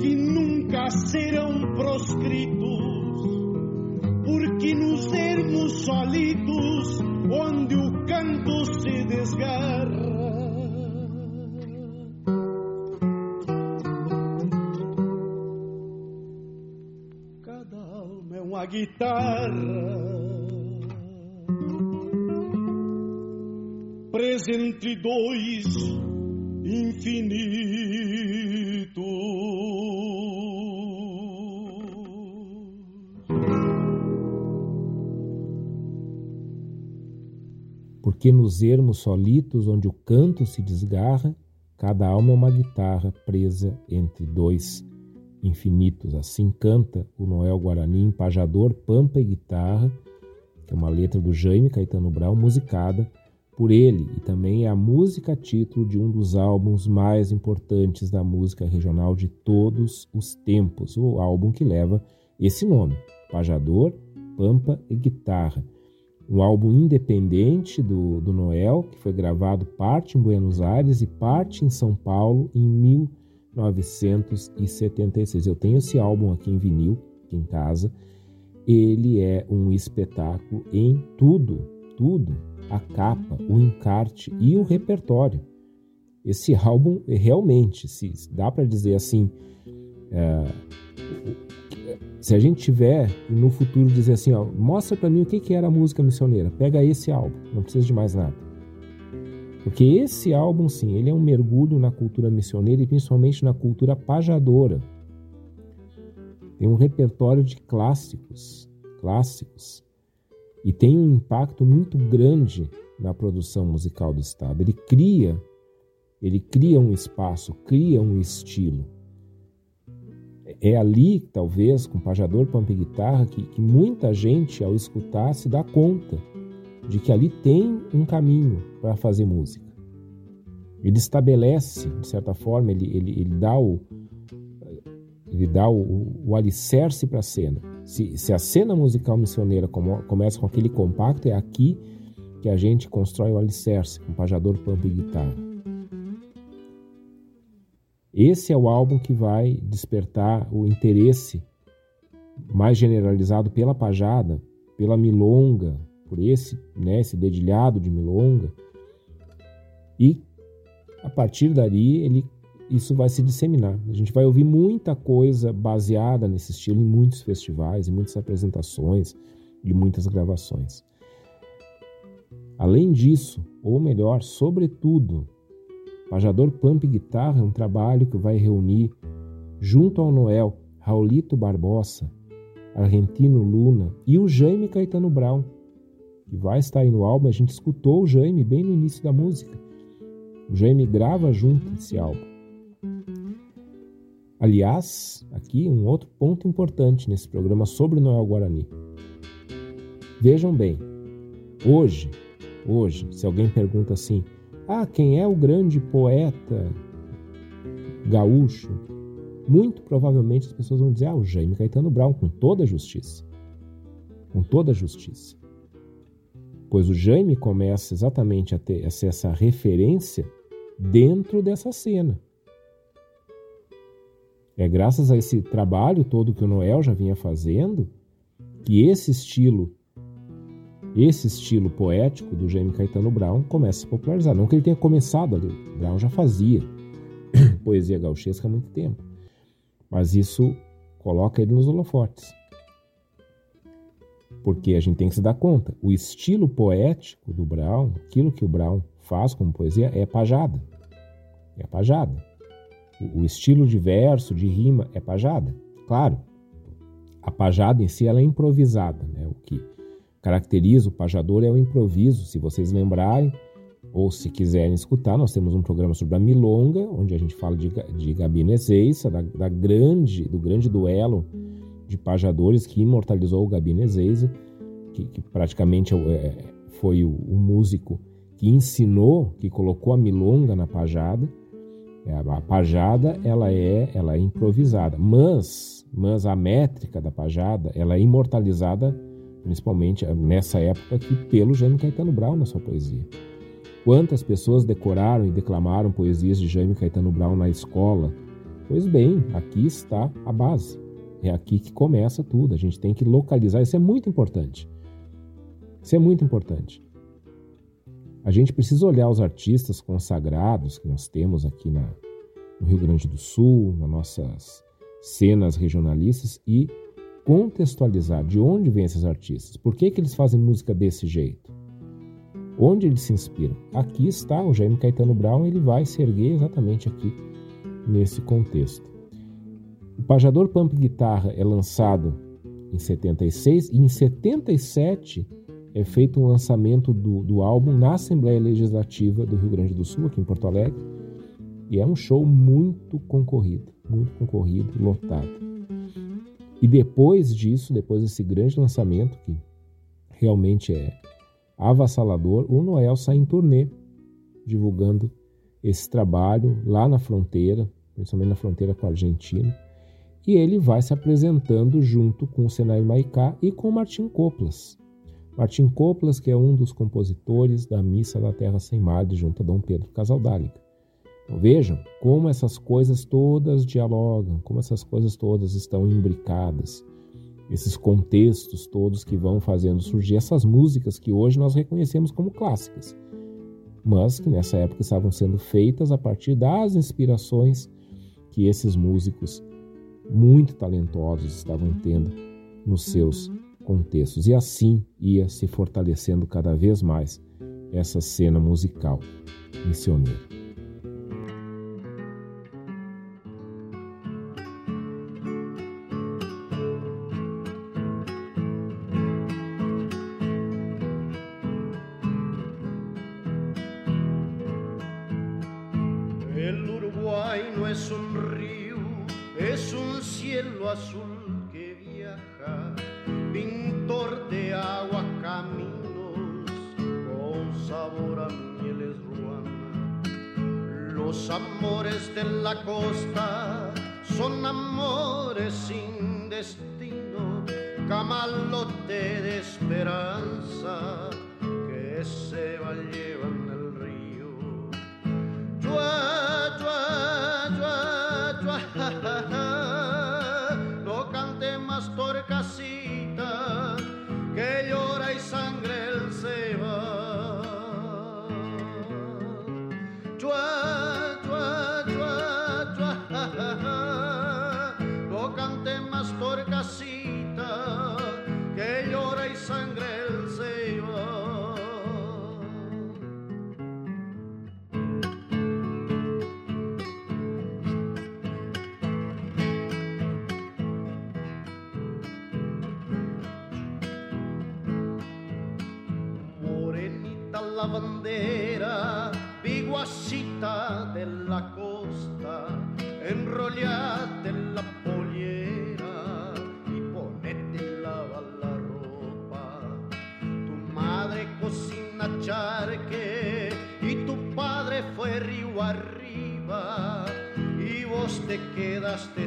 que nunca serão proscritos, porque nos ermos solitos, onde o canto se desgarra. Cada alma é uma guitarra. Presa entre dois infinito. Porque nos ermos solitos, onde o canto se desgarra, cada alma é uma guitarra presa entre dois infinitos. Assim canta o Noel Guarani, empajador, pampa e guitarra, que é uma letra do Jaime Caetano Brau, musicada por ele e também é a música título de um dos álbuns mais importantes da música regional de todos os tempos, o álbum que leva esse nome, Pajador, Pampa e Guitarra. Um álbum independente do, do Noel, que foi gravado parte em Buenos Aires e parte em São Paulo em 1976. Eu tenho esse álbum aqui em vinil, aqui em casa. Ele é um espetáculo em tudo, tudo a capa, o encarte e o repertório. Esse álbum realmente, se dá para dizer assim, é, se a gente tiver no futuro dizer assim, ó, mostra para mim o que, que era a música missioneira, pega esse álbum, não precisa de mais nada. Porque esse álbum, sim, ele é um mergulho na cultura missioneira e principalmente na cultura pajadora. Tem um repertório de clássicos, clássicos, e tem um impacto muito grande na produção musical do Estado. Ele cria, ele cria um espaço, cria um estilo. É ali, talvez, com Pajador, Pampa e Guitarra, que, que muita gente, ao escutar, se dá conta de que ali tem um caminho para fazer música. Ele estabelece, de certa forma, ele, ele, ele dá o, ele dá o, o alicerce para a cena. Se, se, a cena musical missioneira começa com aquele compacto, é aqui que a gente constrói o alicerce, com pajador, pampa e guitarra. Esse é o álbum que vai despertar o interesse mais generalizado pela pajada, pela milonga, por esse, né, esse dedilhado de milonga. E a partir dali ele isso vai se disseminar. A gente vai ouvir muita coisa baseada nesse estilo em muitos festivais, em muitas apresentações e muitas gravações. Além disso, ou melhor, sobretudo, Pajador Pump Guitarra é um trabalho que vai reunir, junto ao Noel, Raulito Barbosa, Argentino Luna e o Jaime Caetano Brown, que vai estar aí no álbum. A gente escutou o Jaime bem no início da música. O Jaime grava junto esse álbum. Aliás, aqui um outro ponto importante nesse programa sobre Noel Guarani. Vejam bem, hoje, hoje, se alguém pergunta assim, ah, quem é o grande poeta gaúcho? Muito provavelmente as pessoas vão dizer, ah, o Jaime Caetano Brown, com toda a justiça. Com toda a justiça. Pois o Jaime começa exatamente a ter a ser essa referência dentro dessa cena. É graças a esse trabalho todo que o Noel já vinha fazendo que esse estilo esse estilo poético do Jaime Caetano Brown começa a se popularizar. Não que ele tenha começado ali, Brown já fazia poesia gauchesca há muito tempo, mas isso coloca ele nos holofotes. Porque a gente tem que se dar conta, o estilo poético do Brown, aquilo que o Brown faz como poesia, é pajada. É pajada. O, estilo de verso, de rima, é pajada. Claro, a pajada em si ela é improvisada, né? o que caracteriza o pajador é o improviso. Se vocês lembrarem, ou se quiserem escutar, nós temos um programa sobre a milonga, onde a gente fala de, de Gabi da, da, grande, do grande duelo de pajadores que imortalizou o Gabi Nezeiça, que, que, praticamente é, é, foi o, o, músico que ensinou, que colocou a milonga na pajada. É, a pajada ela é, ela é improvisada, mas, mas a métrica da pajada ela é imortalizada principalmente nessa época aqui, pelo Jaime Caetano Brown na sua poesia. Quantas pessoas decoraram e declamaram poesias de Jaime Caetano Brown na escola? Pois bem, aqui está a base. É aqui que começa tudo. A gente tem que localizar. Isso é muito importante. Isso é muito importante. A gente precisa olhar os artistas consagrados que nós temos aqui na, no Rio Grande do Sul, nas nossas cenas regionalistas e contextualizar de onde vêm esses artistas, por que, que eles fazem música desse jeito, onde eles se inspiram. Aqui está o Jaime Caetano Brown, ele vai se erguer exatamente aqui nesse contexto. O Pajador Pump Guitarra é lançado em 76 e em 77 é feito um lançamento do, do álbum na Assembleia Legislativa do Rio Grande do Sul, aqui em Porto Alegre, e é um show muito concorrido, muito concorrido, lotado. E depois disso, depois desse grande lançamento, que realmente é avassalador, o Noel sai em turnê divulgando esse trabalho lá na fronteira, principalmente na fronteira com a Argentina. E ele vai se apresentando junto com o Senai Maicá e com Martim Coplas. Martim Coplas, que é um dos compositores da Missa da Terra Sem Madre, junto a Dom Pedro Casaldáliga. Então, vejam como essas coisas todas dialogam, como essas coisas todas estão imbricadas, esses contextos todos que vão fazendo surgir essas músicas que hoje nós reconhecemos como clássicas, mas que nessa época estavam sendo feitas a partir das inspirações que esses músicos muito talentosos estavam tendo nos seus contextos. E assim ia se fortalecendo cada vez mais essa cena musical missioneira. Bandera, biguacita de la costa, enrollate la pollera y ponete lava la ropa. Tu madre cocina charque y tu padre fue río arriba y vos te quedaste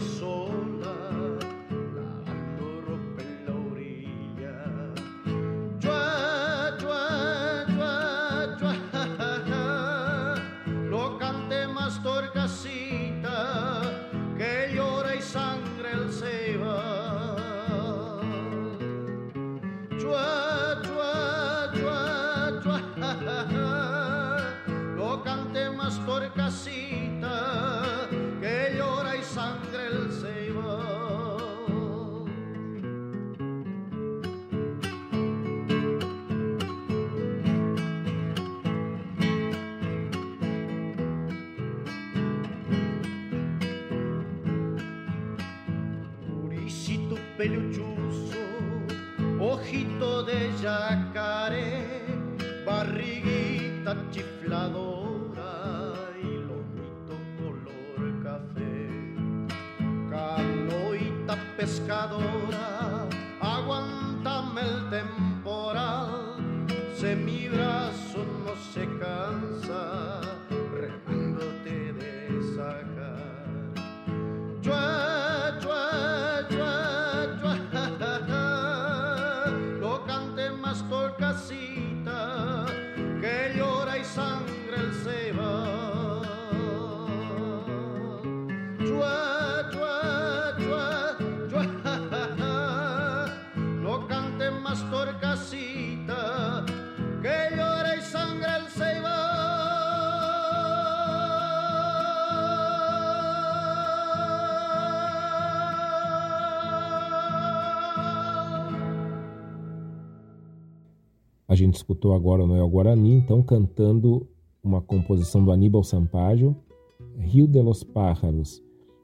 gente escutou agora o Noel Guarani, então cantando uma composição do Aníbal Sampaio, Rio de los Pájaros.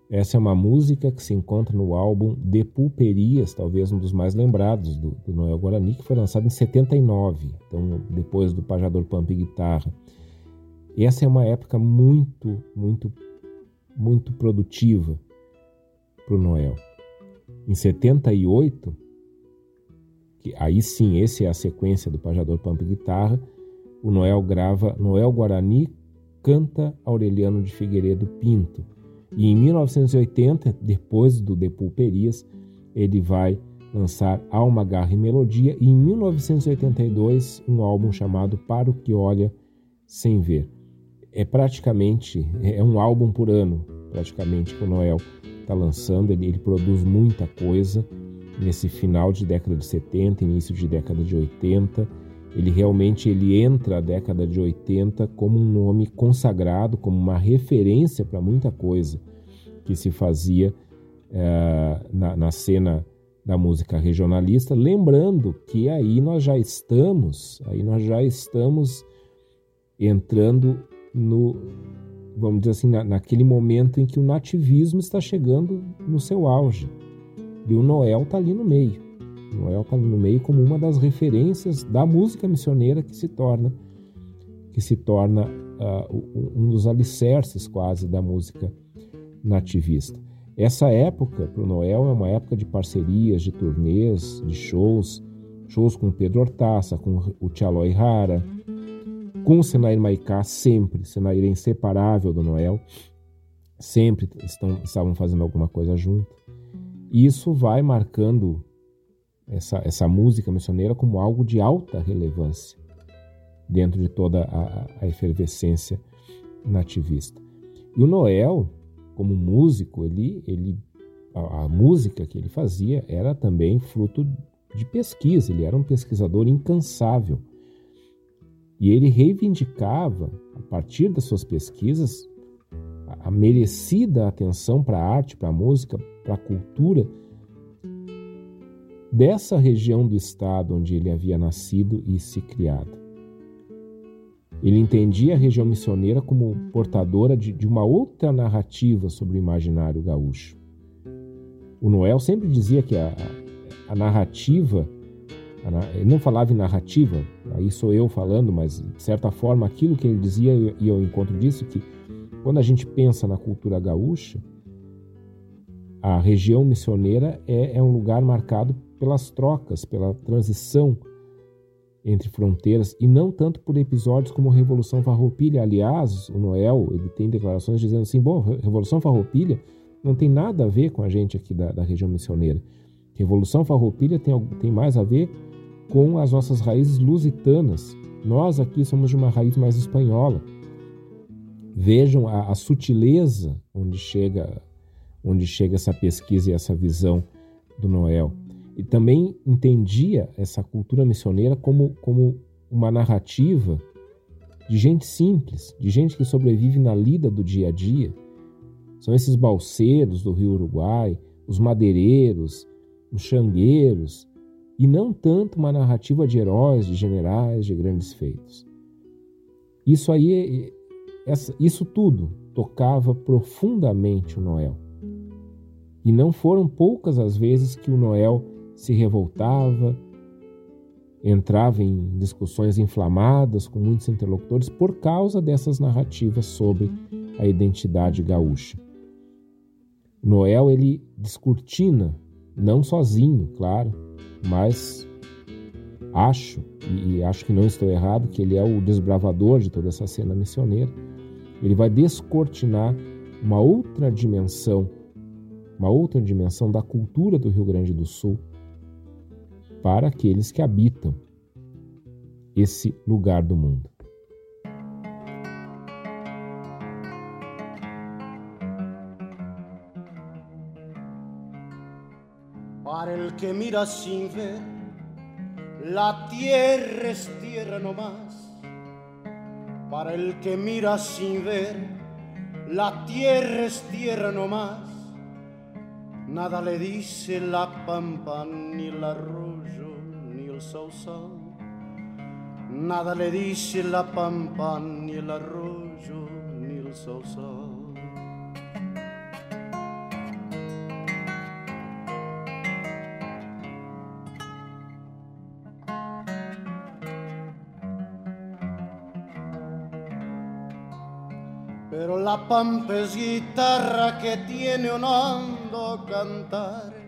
Essa é uma música que se encontra no álbum De Pulperias, talvez um dos mais lembrados do, do Noel Guarani, que foi lançado em 79, então depois do Pajador Pampa e Guitarra. Essa é uma época muito, muito, muito produtiva para o Noel. Em 78, que aí sim, esse é a sequência do Pajador Pampa e Guitarra, o Noel grava Noel Guarani canta Aureliano de Figueiredo Pinto. E em 1980, depois do De Pulperias, ele vai lançar Alma, Garra e Melodia e em 1982 um álbum chamado Para o que Olha Sem Ver. É praticamente, é um álbum por ano, praticamente, que o Noel está lançando. Ele, ele produz muita coisa nesse final de década de 70, início de década de 80. Ele realmente ele entra a década de 80 como um nome consagrado, como uma referência para muita coisa que se fazia eh, na, na cena da música regionalista. Lembrando que aí nós já estamos, aí nós já estamos entrando no, vamos dizer assim, na, naquele momento em que o nativismo está chegando no seu auge. E o Noel está ali no meio. O Noel está ali no meio como uma das referências da música missioneira que se torna que se torna uh, um dos alicerces quase da música nativista. Essa época para o Noel é uma época de parcerias, de turnês, de shows, shows com Pedro Hortaça, com o Tchaloi Rara, com o Senair Maicá, sempre. Senair é inseparável do Noel, sempre estão, estavam fazendo alguma coisa junto. Isso vai marcando essa, essa música missioneira como algo de alta relevância dentro de toda a, a efervescência nativista. E o Noel, como músico, ele, ele a, a, música que ele fazia era também fruto de pesquisa, ele era um pesquisador incansável. E ele reivindicava, a partir das suas pesquisas, a, merecida atenção para a arte, para a música, para a cultura dessa região do estado onde ele havia nascido e se criado. Ele entendia a região missioneira como portadora de, de uma outra narrativa sobre o imaginário gaúcho. O Noel sempre dizia que a, a narrativa, a, ele não falava em narrativa, aí sou eu falando, mas de certa forma aquilo que ele dizia e ao encontro disso, que quando a gente pensa na cultura gaúcha, a região missioneira é, é um lugar marcado pelas trocas, pela transição entre fronteiras e não tanto por episódios como a Revolução Farroupilha. Aliás, o Noel ele tem declarações dizendo assim: bom, Revolução Farroupilha não tem nada a ver com a gente aqui da, da região missioneira. Revolução Farroupilha tem, tem mais a ver com as nossas raízes lusitanas. Nós aqui somos de uma raiz mais espanhola. Vejam a, a sutileza onde chega, onde chega essa pesquisa e essa visão do Noel e também entendia essa cultura missioneira como, como uma narrativa de gente simples, de gente que sobrevive na lida do dia a dia. São esses balseiros do Rio Uruguai, os madeireiros, os xangueiros, e não tanto uma narrativa de heróis, de generais, de grandes feitos. Isso aí, isso tudo tocava profundamente o Noel. E não foram poucas as vezes que o Noel se revoltava, entrava em discussões inflamadas com muitos interlocutores por causa dessas narrativas sobre a identidade gaúcha. Noel ele descortina, não sozinho, claro, mas acho, e acho que não estou errado, que ele é o desbravador de toda essa cena missioneira. Ele vai descortinar uma outra dimensão, uma outra dimensão da cultura do Rio Grande do Sul, para aqueles que habitam esse lugar do mundo. Para el que mira sin ver, la tierra es tierra no más. Para el que mira sin ver, la tierra es tierra no más. Nada le dice la pampa ni la rosa el sausal. Nada le dice la pampa, ni el arroyo, ni el sausal. Pero la pampa es guitarra que tiene un hondo cantar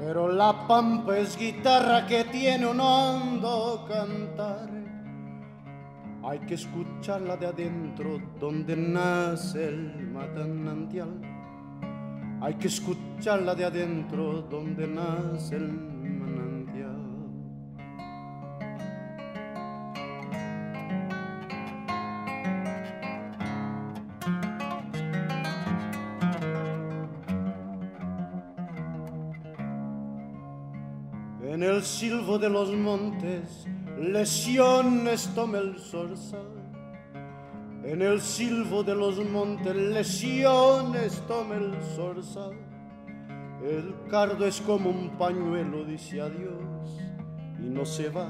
pero la pampa es guitarra que tiene un hondo cantar. Hay que escucharla de adentro donde nace el matanantial. Hay que escucharla de adentro donde nace el de los montes, lesiones toma el zorzal. En el silbo de los montes, lesiones toma el zorzal. El cardo es como un pañuelo, dice adiós y no se va.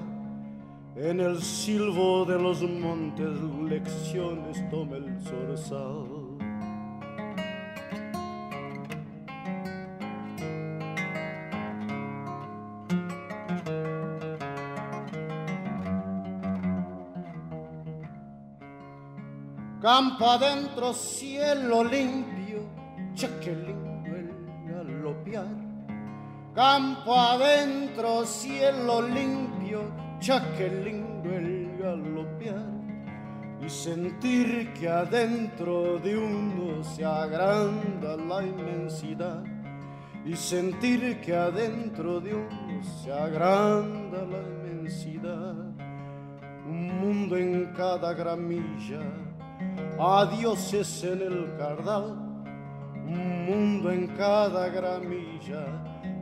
En el silbo de los montes, lecciones toma el zorzal. Campo adentro, cielo limpio, cheque lindo el galopear. Campo adentro, cielo limpio, cheque lindo el galopear. Y sentir que adentro de uno se agranda la inmensidad. Y sentir que adentro de uno se agranda la inmensidad. Un mundo en cada gramilla Adiós es en el cardal, un mundo en cada gramilla.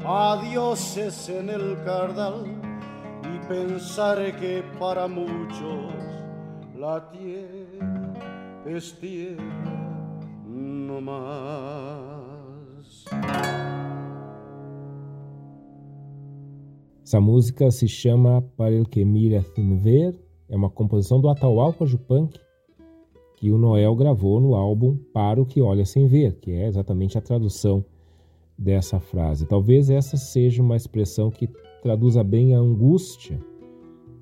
Adiós es en el cardal y pensar que para muchos la tierra es tierra no más. Essa música se chama Para el que mira sin ver, é uma composição do Atahualpa Yupanqui, que o Noel gravou no álbum Para o que olha sem ver, que é exatamente a tradução dessa frase. Talvez essa seja uma expressão que traduza bem a angústia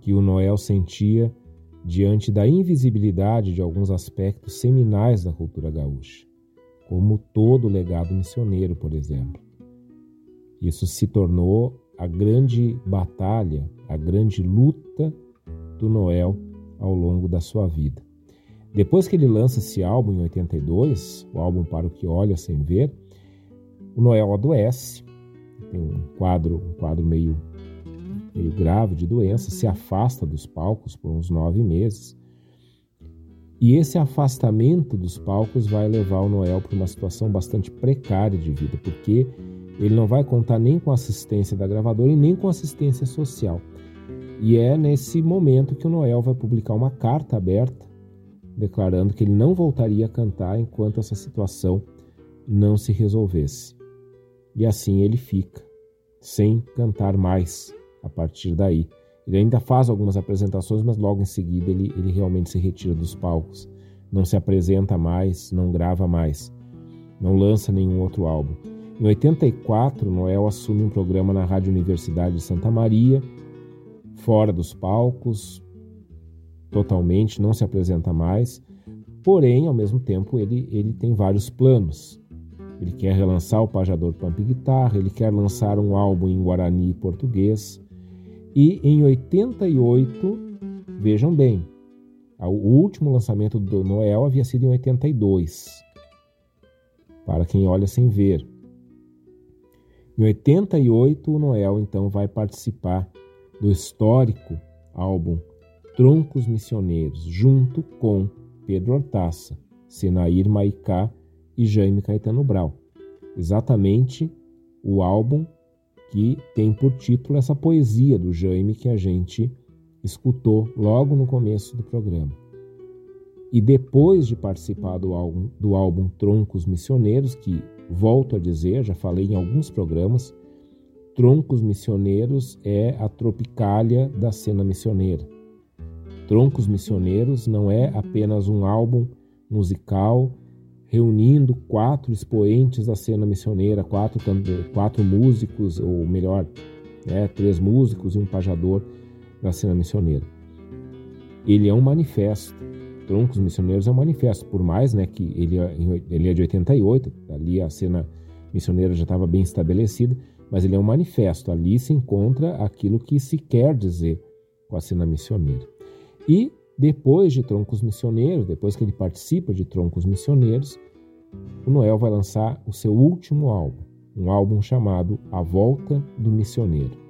que o Noel sentia diante da invisibilidade de alguns aspectos seminais da cultura gaúcha, como todo o legado missioneiro, por exemplo. Isso se tornou a grande batalha, a grande luta do Noel ao longo da sua vida. Depois que ele lança esse álbum em 82, o álbum Para o que Olha Sem Ver, o Noel adoece, tem um quadro, um quadro meio, meio grave de doença, se afasta dos palcos por uns nove meses. E esse afastamento dos palcos vai levar o Noel para uma situação bastante precária de vida, porque ele não vai contar nem com assistência da gravadora e nem com assistência social. E é nesse momento que o Noel vai publicar uma carta aberta declarando que ele não voltaria a cantar enquanto essa situação não se resolvesse. E assim ele fica, sem cantar mais a partir daí. Ele ainda faz algumas apresentações, mas logo em seguida ele, ele realmente se retira dos palcos. Não se apresenta mais, não grava mais, não lança nenhum outro álbum. Em 84, Noel assume um programa na Rádio Universidade de Santa Maria, fora dos palcos, totalmente, não se apresenta mais. Porém, ao mesmo tempo, ele, ele tem vários planos. Ele quer relançar o Pajador Pampa Guitarra, ele quer lançar um álbum em Guarani e português. E em 88, vejam bem, o último lançamento do Noel havia sido em 82. Para quem olha sem ver. Em 88, o Noel então vai participar do histórico álbum Troncos Missioneiros, junto com Pedro Hortaça, Senair Maicá e Jaime Caetano Brau. Exatamente o álbum que tem por título essa poesia do Jaime que a gente escutou logo no começo do programa. E depois de participar do álbum, do álbum Troncos Missioneiros, que Volto a dizer, já falei em alguns programas, Troncos Missioneiros é a tropicália da cena missioneira. Troncos Missioneiros não é apenas um álbum musical reunindo quatro expoentes da cena missioneira, quatro, quatro músicos, ou melhor, né, três músicos e um pajador da cena missioneira. Ele é um manifesto Troncos Missioneiros é um manifesto, por mais né, que ele, é, ele é de 88, ali a cena missioneira já estava bem estabelecida, mas ele é um manifesto, ali se encontra aquilo que se quer dizer com a cena missioneira. E depois de Troncos Missioneiros, depois que ele participa de Troncos Missioneiros, o Noel vai lançar o seu último álbum, um álbum chamado A Volta do Missioneiro.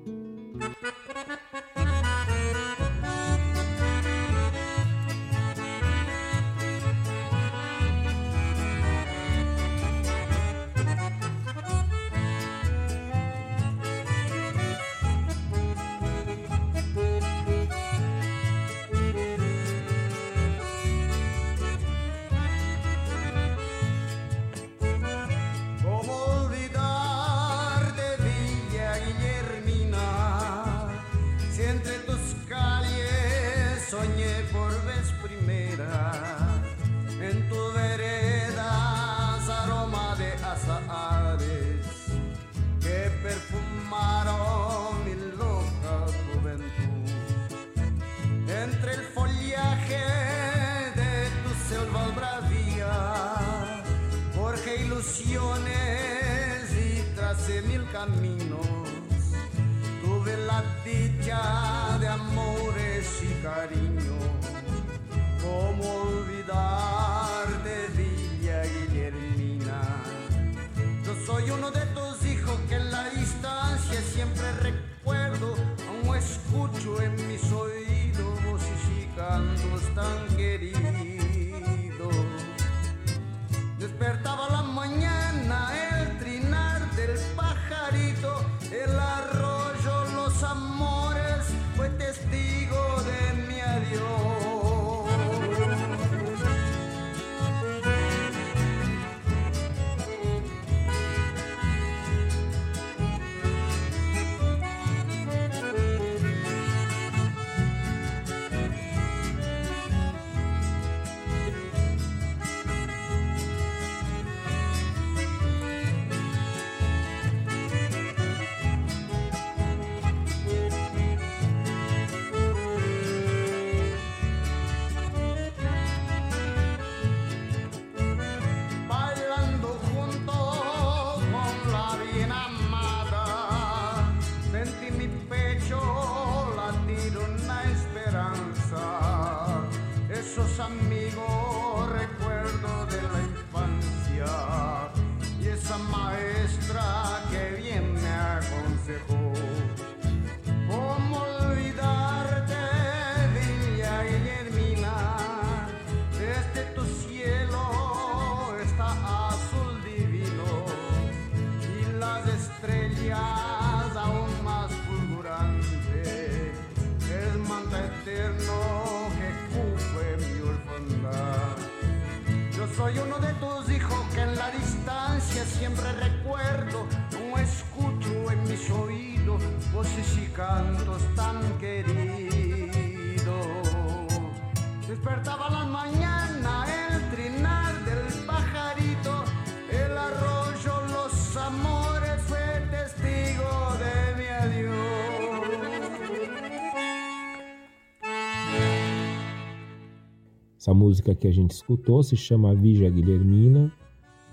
Essa música que a gente escutou se chama Vija Guilhermina,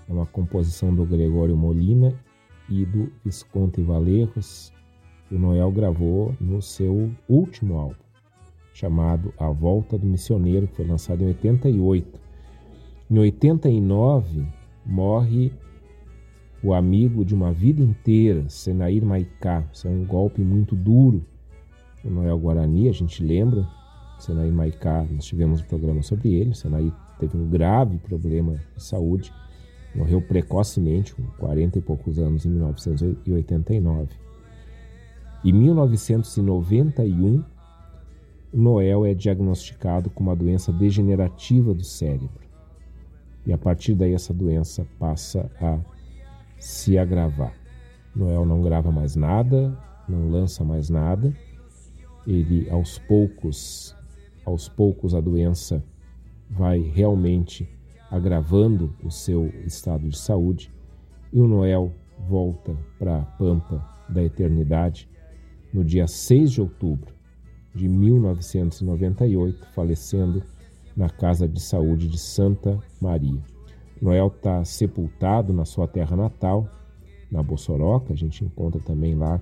é uma composição do Gregório Molina e do Visconti Valerros, que o Noel gravou no seu último álbum, chamado A Volta do Missioneiro, que foi lançado em 88. Em 89, morre o amigo de uma vida inteira, Senair Maicá. Isso é um golpe muito duro no Noel Guarani, a gente lembra. Senair Maicá, nós tivemos um programa sobre ele. Senair teve um grave problema de saúde, morreu precocemente, com 40 e poucos anos, em 1989. Em 1991, Noel é diagnosticado com uma doença degenerativa do cérebro. E a partir daí essa doença passa a se agravar. Noel não grava mais nada, não lança mais nada. Ele aos poucos, aos poucos a doença vai realmente agravando o seu estado de saúde e o Noel volta para a pampa da eternidade no dia 6 de outubro de 1998, falecendo na Casa de Saúde de Santa Maria. Noel está sepultado na sua terra natal, na Bossoroca. A gente encontra também lá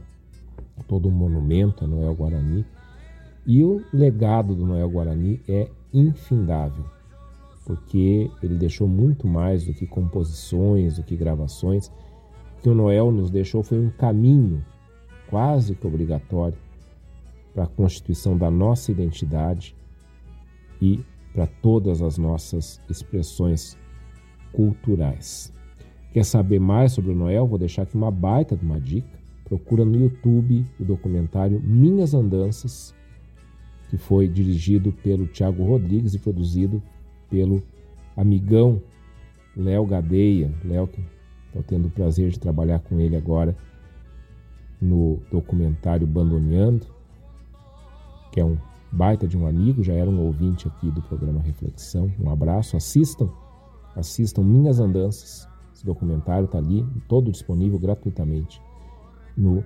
todo um monumento a Noel Guarani. E o legado do Noel Guarani é infindável, porque ele deixou muito mais do que composições, do que gravações. O que o Noel nos deixou foi um caminho quase que obrigatório para a constituição da nossa identidade e para todas as nossas expressões culturais. Quer saber mais sobre o Noel? Vou deixar aqui uma baita de uma dica. Procura no YouTube o documentário Minhas Andanças, que foi dirigido pelo Tiago Rodrigues e produzido pelo amigão Léo Gadeia. Léo, que estou tendo o prazer de trabalhar com ele agora no documentário Bandoneando, que é um baita de um amigo, já era um ouvinte aqui do programa Reflexão. Um abraço, assistam Assistam Minhas Andanças. Esse documentário está ali, todo disponível gratuitamente no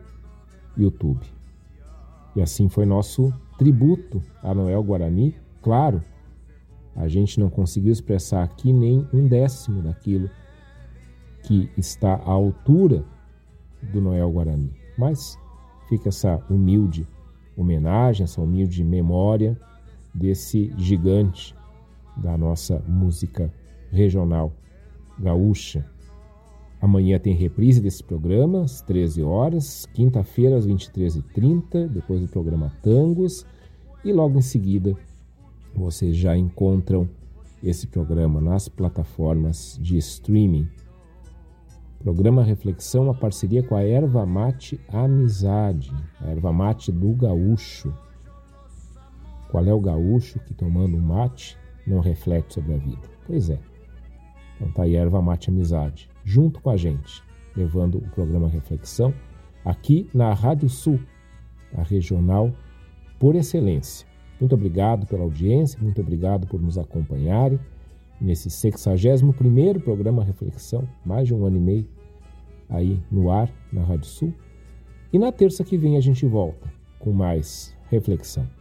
YouTube. E assim foi nosso tributo a Noel Guarani. Claro, a gente não conseguiu expressar aqui nem um décimo daquilo que está à altura do Noel Guarani. Mas fica essa humilde homenagem, essa humilde memória desse gigante da nossa música regional gaúcha. Amanhã tem reprise desse programa, às 13 horas, quinta-feira, às 23h30, depois do programa Tangos, e logo em seguida vocês já encontram esse programa nas plataformas de streaming. Programa Reflexão, uma parceria com a Erva Mate Amizade, a Erva Mate do Gaúcho. Qual é o gaúcho que tomando mate não reflete sobre a vida? Pois é. Então tá aí Erva Mate Amizade, junto com a gente, levando o programa Reflexão aqui na Rádio Sul, a regional por excelência. Muito obrigado pela audiência, muito obrigado por nos acompanharem nesse 61º programa Reflexão, mais de um ano e meio aí no ar, na Rádio Sul. E na terça que vem a gente volta com mais reflexão.